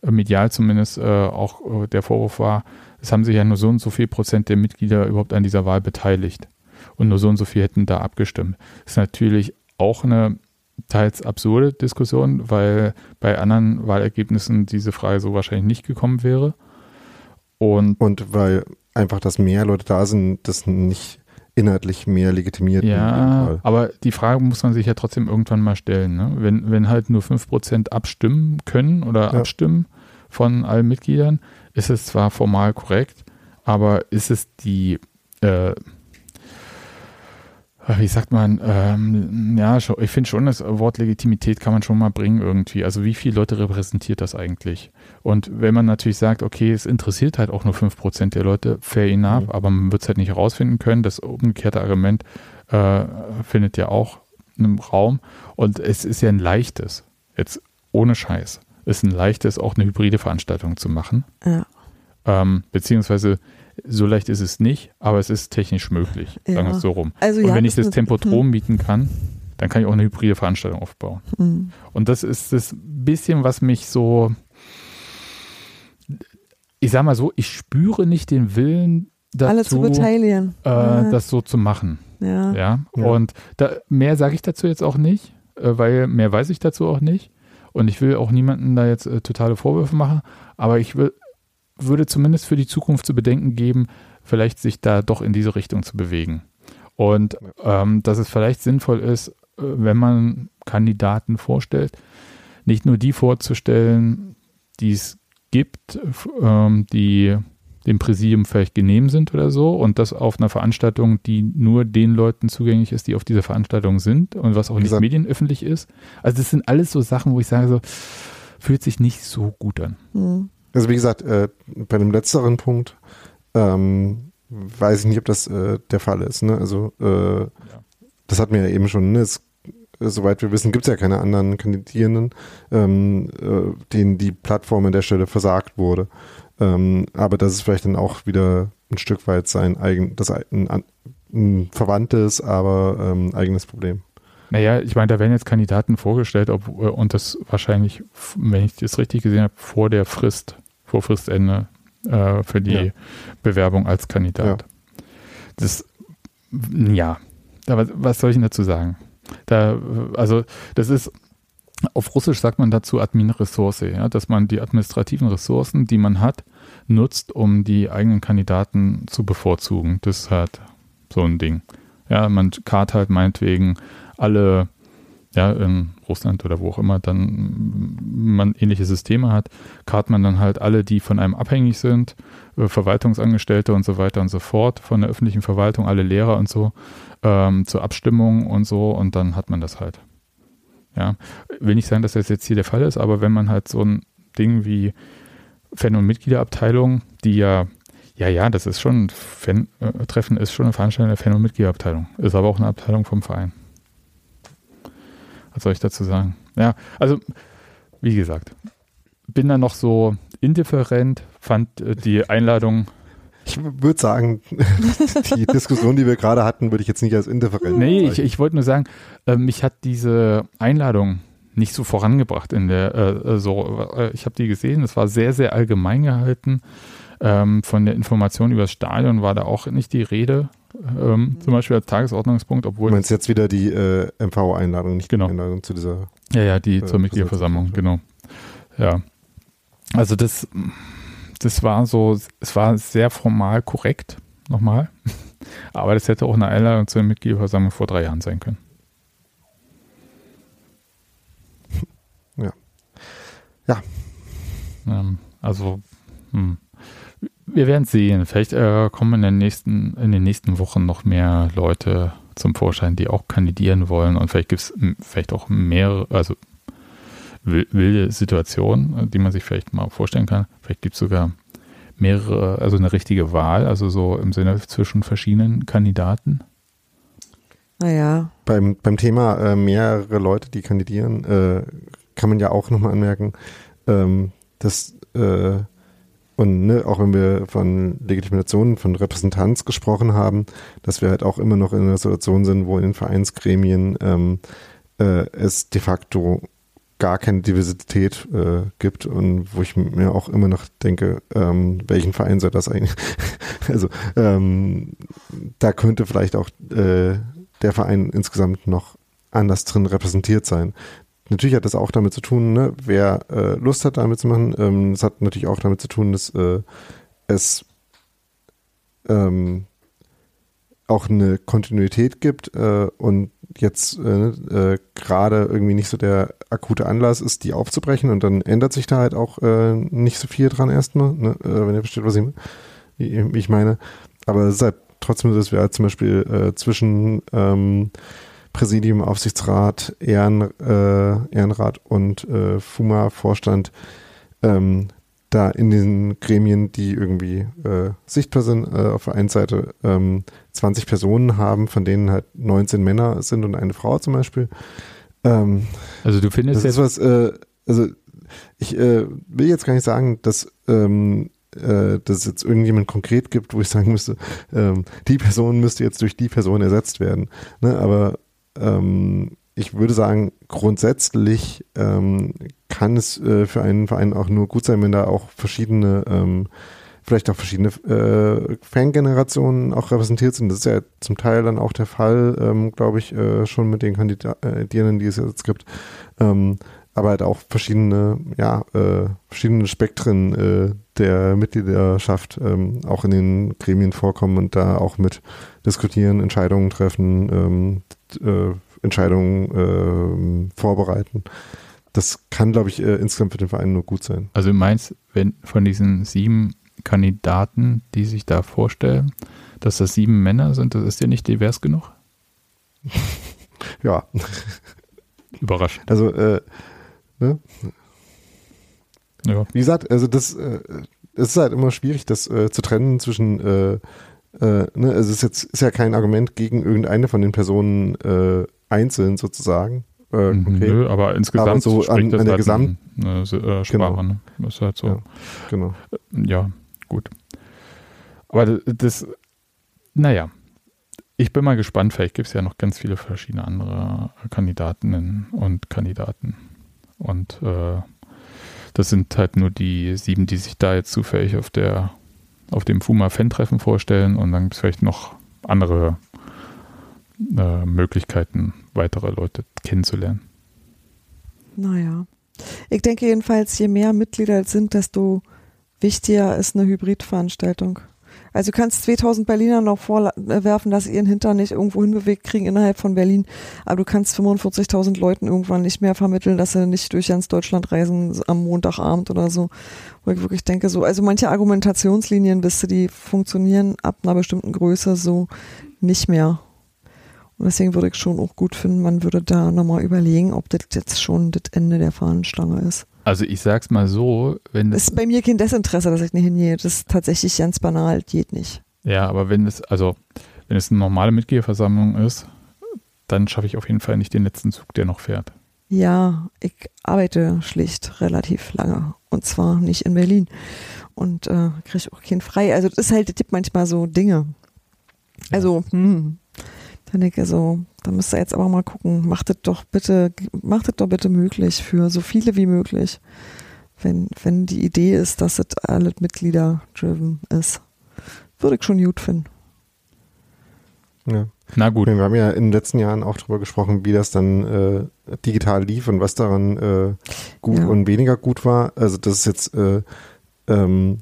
äh, medial zumindest äh, auch äh, der Vorwurf war, es haben sich ja nur so und so viel Prozent der Mitglieder überhaupt an dieser Wahl beteiligt. Und nur so und so viel hätten da abgestimmt. Das ist natürlich auch eine teils absurde Diskussion, weil bei anderen Wahlergebnissen diese Frage so wahrscheinlich nicht gekommen wäre. Und Und weil einfach, dass mehr Leute da sind, das nicht inhaltlich mehr legitimiert. Ja, aber die Frage muss man sich ja trotzdem irgendwann mal stellen. Ne? Wenn, wenn halt nur 5% abstimmen können oder Ja. abstimmen von allen Mitgliedern, ist es zwar formal korrekt, aber ist es die, äh, wie sagt man, ähm, ja, ich finde schon, das Wort Legitimität kann man schon mal bringen irgendwie. Also wie viele Leute repräsentiert das eigentlich? Und wenn man natürlich sagt, okay, es interessiert halt auch nur 5% der Leute, fair enough, Mhm. aber man wird es halt nicht herausfinden können. Das umgekehrte Argument äh, findet ja auch einen Raum. Und es ist ja ein leichtes, jetzt ohne Scheiß, ist ein leichtes, auch eine hybride Veranstaltung zu machen. Ja. Ähm, beziehungsweise so leicht ist es nicht, aber es ist technisch möglich, sagen wir Ja. es so rum. Also Und ja, wenn ich das ist eine- Tempotrom mieten kann, dann kann ich auch eine hybride Veranstaltung aufbauen. Hm. Und das ist das bisschen, was mich so, ich sag mal so, ich spüre nicht den Willen Alle zu dazu, beteiligen. äh, ja. das so zu machen. ja. Ja. Ja. Und da, mehr sage ich dazu jetzt auch nicht, äh, weil mehr weiß ich dazu auch nicht. Und ich will auch niemanden da jetzt äh, totale Vorwürfe machen, aber ich will, würde zumindest für die Zukunft zu bedenken geben, vielleicht sich da doch in diese Richtung zu bewegen. Und ähm, dass es vielleicht sinnvoll ist, äh, wenn man Kandidaten vorstellt, nicht nur die vorzustellen, die es gibt, ähm, die dem Präsidium vielleicht genehm sind oder so und das auf einer Veranstaltung, die nur den Leuten zugänglich ist, die auf dieser Veranstaltung sind und was auch Wie nicht gesagt- medienöffentlich ist. Also das sind alles so Sachen, wo ich sage so, fühlt sich nicht so gut an. Hm. Also wie gesagt, äh, bei dem letzteren Punkt ähm, weiß ich nicht, ob das äh, der Fall ist. Ne? Also äh, das hatten wir ja eben schon. Ne? Es, äh, soweit wir wissen, gibt es ja keine anderen Kandidierenden, ähm, äh, denen die Plattform an der Stelle versagt wurde. Ähm, aber das ist vielleicht dann auch wieder ein Stück weit sein eigen, das ein, ein, verwandtes, aber ähm, eigenes Problem. Naja, ich meine, da werden jetzt Kandidaten vorgestellt, ob, und das wahrscheinlich, wenn ich das richtig gesehen habe, vor der Frist, vor Fristende äh, für die Ja. Bewerbung als Kandidat. Das, ja, was, soll ich denn dazu sagen? Da, also, das ist, auf Russisch sagt man dazu Admin-Ressource, ja, dass man die administrativen Ressourcen, die man hat, nutzt, um die eigenen Kandidaten zu bevorzugen. Das ist halt so ein Ding. Ja, man kart halt meinetwegen alle, ja, in Russland oder wo auch immer dann man ähnliche Systeme hat, kart man dann halt alle, die von einem abhängig sind, äh, Verwaltungsangestellte und so weiter und so fort, von der öffentlichen Verwaltung, alle Lehrer und so, ähm, zur Abstimmung und so und dann hat man das halt. Ja, will nicht sagen, dass das jetzt hier der Fall ist, aber wenn man halt so ein Ding wie Fan- und Mitgliederabteilung, die ja, ja, ja, das ist schon, Fan, äh, Treffen ist schon eine Veranstaltung der Fan- und Mitgliederabteilung, ist aber auch eine Abteilung vom Verein. Was soll ich dazu sagen? Ja, also, wie gesagt, bin da noch so indifferent, fand äh, die Einladung ich würde sagen, *laughs* die Diskussion, die wir gerade hatten, würde ich jetzt nicht als indifferent. Nee, ich, ich wollte nur sagen, äh, mich hat diese Einladung nicht so vorangebracht in der, äh, äh so, äh, ich habe die gesehen, es war sehr, sehr allgemein gehalten. Ähm, von der Information über das Stadion war da auch nicht die Rede, ähm, zum Beispiel als Tagesordnungspunkt, obwohl. Du meinst jetzt wieder die äh, MV-Einladung, nicht genau. die Einladung zu dieser. Ja, ja, die äh, zur Mitgliederversammlung, genau. Ja. Also das, das war so, es war sehr formal korrekt, nochmal. *laughs* Aber das hätte auch eine Einladung zur Mitgliederversammlung vor drei Jahren sein können. Ja. Ja. Ähm, also, hm. Wir werden sehen. Vielleicht äh, kommen in den, nächsten, in den nächsten Wochen noch mehr Leute zum Vorschein, die auch kandidieren wollen. Und vielleicht gibt es vielleicht auch mehrere, also wilde Situation, äh, die man sich vielleicht mal vorstellen kann. Vielleicht gibt es sogar mehrere, also eine richtige Wahl, also so im Sinne zwischen verschiedenen Kandidaten. Naja. Beim, beim Thema äh, mehrere Leute, die kandidieren, äh, kann man ja auch nochmal anmerken, ähm, dass äh, und ne, auch wenn wir von Legitimation, von Repräsentanz gesprochen haben, dass wir halt auch immer noch in einer Situation sind, wo in den Vereinsgremien ähm, äh, es de facto gar keine Diversität äh, gibt und wo ich mir auch immer noch denke, ähm, welchen Verein soll das eigentlich? *laughs* also ähm, da könnte vielleicht auch äh, der Verein insgesamt noch anders drin repräsentiert sein. Natürlich hat das auch damit zu tun, ne, wer äh, Lust hat, damit zu machen. Ähm, hat natürlich auch damit zu tun, dass äh, es ähm, auch eine Kontinuität gibt äh, und jetzt äh, äh, gerade irgendwie nicht so der akute Anlass ist, die aufzubrechen und dann ändert sich da halt auch äh, nicht so viel dran erstmal, ne? wenn ihr versteht, was ich, ich meine. Aber es ist halt trotzdem so, dass wir halt zum Beispiel zwischen ähm, Präsidium, Aufsichtsrat, Ehren, äh, Ehrenrat und äh, FUMA-Vorstand ähm, da in den Gremien, die irgendwie äh, sichtbar sind, äh, auf der einen Seite ähm, 20 Personen haben, von denen halt 19 Männer sind und eine Frau zum Beispiel. Ähm, also du findest das ist was, äh, also ich äh, will jetzt gar nicht sagen, dass ähm, äh, dass es jetzt irgendjemand konkret gibt, wo ich sagen müsste, ähm, die Person müsste jetzt durch die Person ersetzt werden. Ne? Aber ähm, ich würde sagen, grundsätzlich ähm, kann es äh, für einen Verein auch nur gut sein, wenn da auch verschiedene, ähm, vielleicht auch verschiedene äh, Fangenerationen auch repräsentiert sind. Das ist ja zum Teil dann auch der Fall, ähm, glaube ich, äh, schon mit den Kandidierenden, die es jetzt gibt. Ähm, aber halt auch verschiedene, ja, äh, verschiedene Spektren äh, der Mitgliederschaft ähm, auch in den Gremien vorkommen und da auch mit diskutieren, Entscheidungen treffen, ähm, äh, Entscheidungen äh, vorbereiten. Das kann, glaube ich, äh, insgesamt für den Verein nur gut sein. Also du meinst, wenn von diesen sieben Kandidaten, die sich da vorstellen, dass das sieben Männer sind, das ist dir nicht divers genug? *laughs* ja. Überraschend. Also, äh, ne? Ja. Wie gesagt, also das, äh, es ist halt immer schwierig, das äh, zu trennen zwischen äh, äh, ne, also es ist jetzt ist ja kein Argument gegen irgendeine von den Personen äh, einzeln sozusagen. Äh, mhm, okay. Nö, aber insgesamt aber so an, an der halt Gesamt eine, eine äh, Sprache. Genau. Ne? Das ist halt so. Ja, genau. Ja, gut. Aber das, das, naja, ich bin mal gespannt. Vielleicht gibt es ja noch ganz viele verschiedene andere Kandidatinnen und Kandidaten. Und äh, das sind halt nur die sieben, die sich da jetzt zufällig auf der auf dem Fuma-Fan-Treffen vorstellen und dann gibt es vielleicht noch andere äh, Möglichkeiten, weitere Leute kennenzulernen. Naja. Ich denke jedenfalls, je mehr Mitglieder es sind, desto wichtiger ist eine Hybridveranstaltung. Also du kannst 2000 Berliner noch vorwerfen, dass sie ihren Hintern nicht irgendwo hinbewegt kriegen innerhalb von Berlin, aber du kannst 45.000 Leuten irgendwann nicht mehr vermitteln, dass sie nicht durch ganz Deutschland reisen am Montagabend oder so. Wo ich wirklich denke, so, also manche Argumentationslinien, wisst ihr, die funktionieren ab einer bestimmten Größe so nicht mehr. Und deswegen würde ich schon auch gut finden, man würde da nochmal überlegen, ob das jetzt schon das Ende der Fahnenstange ist. Also ich sag's mal so, wenn das ist bei mir kein Desinteresse, dass ich nicht hingehe. Das ist tatsächlich ganz banal, geht nicht. Ja, aber wenn es, also wenn es eine normale Mitgliederversammlung ist, dann schaffe ich auf jeden Fall nicht den letzten Zug, der noch fährt. Ja, ich arbeite schlicht relativ lange und zwar nicht in Berlin und äh, kriege auch keinen frei. Also das ist halt, das gibt manchmal so Dinge. Also, hm, dann denke ich so, da müsst ihr jetzt aber mal gucken, macht das doch bitte, macht das doch bitte möglich für so viele wie möglich. Wenn, wenn die Idee ist, dass es alles Mitglieder-driven ist. Würde ich schon gut finden. Ja. Na gut. Wir haben ja in den letzten Jahren auch darüber gesprochen, wie das dann äh, digital lief und was daran äh, gut Ja. und weniger gut war. Also das ist jetzt äh, ähm,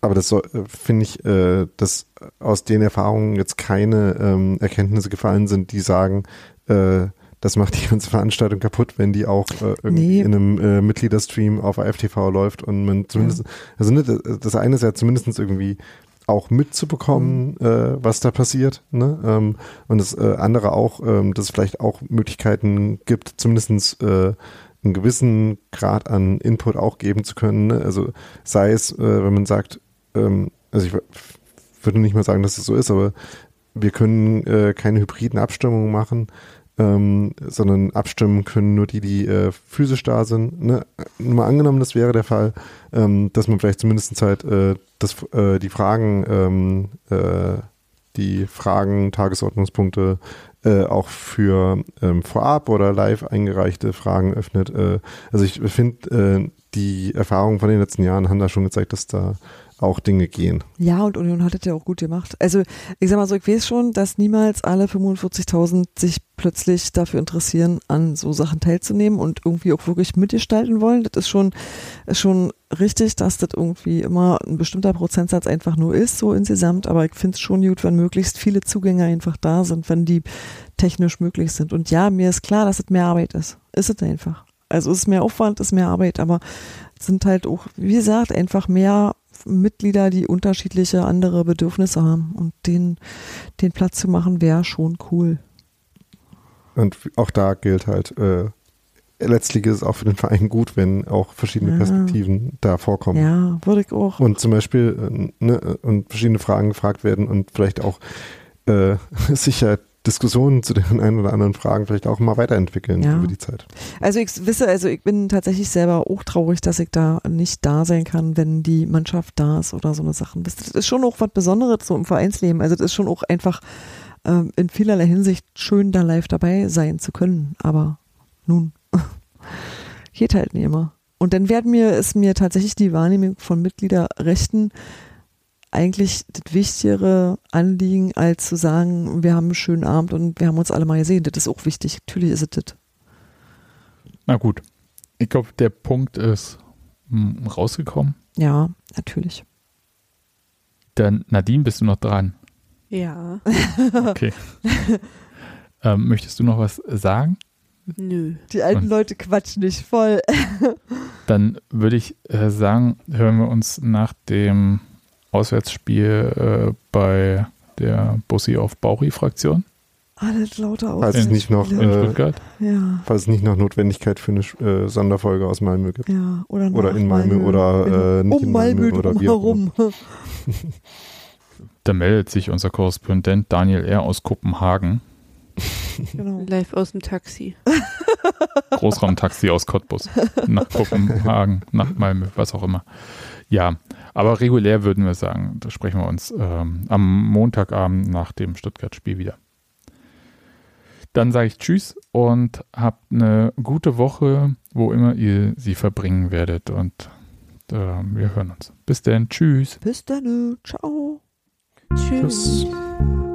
aber das äh, finde ich, äh, dass aus den Erfahrungen jetzt keine ähm, Erkenntnisse gefallen sind, die sagen, äh, das macht die ganze Veranstaltung kaputt, wenn die auch äh, irgendwie Nee. in einem äh, Mitgliederstream auf AFTV läuft und man zumindest, also ne, das- eine ist ja zumindest irgendwie auch mitzubekommen, äh, was da passiert, ne? Ähm, und das äh, andere auch, ähm, dass es vielleicht auch Möglichkeiten gibt, zumindestens äh, einen gewissen Grad an Input auch geben zu können. Ne? Also sei es, äh, wenn man sagt, ähm, also ich würde nicht mal sagen, dass es so ist, aber wir können äh, keine hybriden Abstimmungen machen, ähm, sondern abstimmen können nur die, die äh, physisch da sind. Ne? Mal angenommen, das wäre der Fall, ähm, dass man vielleicht zumindest halt äh, das, äh, die Fragen, ähm, äh, die Fragen, Tagesordnungspunkte äh, auch für ähm, vorab oder live eingereichte Fragen öffnet. Äh, also ich finde, äh, die Erfahrungen von den letzten Jahren haben da schon gezeigt, dass da auch Dinge gehen. Ja, und Union hat es ja auch gut gemacht. Also, ich sag mal so, ich weiß schon, dass niemals alle 45.000 sich plötzlich dafür interessieren, an so Sachen teilzunehmen und irgendwie auch wirklich mitgestalten wollen. Das ist schon, ist schon richtig, dass das irgendwie immer ein bestimmter Prozentsatz einfach nur ist, so insgesamt. Aber ich finde es schon gut, wenn möglichst viele Zugänge einfach da sind, wenn die technisch möglich sind. Und ja, mir ist klar, dass es mehr Arbeit ist. Ist es einfach. Also es ist mehr Aufwand, ist mehr Arbeit, aber sind halt auch, wie gesagt, einfach mehr Mitglieder, die unterschiedliche andere Bedürfnisse haben. Und den, den Platz zu machen, wäre schon cool. Und auch da gilt halt, äh, letztlich ist es auch für den Verein gut, wenn auch verschiedene Ja. Perspektiven da vorkommen. Ja, würde ich auch. Und zum Beispiel äh, ne, und verschiedene Fragen gefragt werden und vielleicht auch äh, *laughs* sicher Diskussionen zu den ein oder anderen Fragen vielleicht auch mal weiterentwickeln Ja. über die Zeit. Also ich wisse, also ich bin tatsächlich selber auch traurig, dass ich da nicht da sein kann, wenn die Mannschaft da ist oder so eine Sachen. Das ist schon auch was Besonderes so im Vereinsleben. Also das ist schon auch einfach ähm, in vielerlei Hinsicht schön, da live dabei sein zu können. Aber nun, *laughs* geht halt nicht immer. Und dann werden mir, ist mir tatsächlich die Wahrnehmung von Mitgliederrechten eigentlich das wichtigere Anliegen, als zu sagen, wir haben einen schönen Abend und wir haben uns alle mal gesehen. Das ist auch wichtig. Natürlich ist es das. Na gut. Ich glaube, der Punkt ist hm, rausgekommen. Ja, natürlich. Dann, Nadine, bist du noch dran? Ja. Okay. *laughs* ähm, möchtest du noch was sagen? Nö. Die alten Und- Leute quatschen nicht voll. *laughs* Dann würde ich äh, sagen, hören wir uns nach dem Auswärtsspiel äh, bei der Bussi auf Bauri-Fraktion Alles lauter Falls es nicht noch, in äh, Stuttgart. Ja, falls es nicht noch Notwendigkeit für eine äh, Sonderfolge aus Malmö gibt. ja. Oder, Oder in Malmö oder, äh, nicht um in Malmö, Malmö oder drumherum. *laughs* Da meldet sich unser Korrespondent Daniel R. aus Kopenhagen. genau. Live aus dem Taxi. *laughs* Großraumtaxi aus Cottbus. Nach Kopenhagen, nach Malmö, was auch immer. Ja, aber regulär würden wir sagen, da sprechen wir uns ähm, am Montagabend nach dem Stuttgart-Spiel wieder. Dann sage ich Tschüss und habt eine gute Woche, wo immer ihr sie verbringen werdet. Und äh, wir hören uns. Bis dann. Tschüss. Bis dann. Ciao. Tschüss. Tschüss.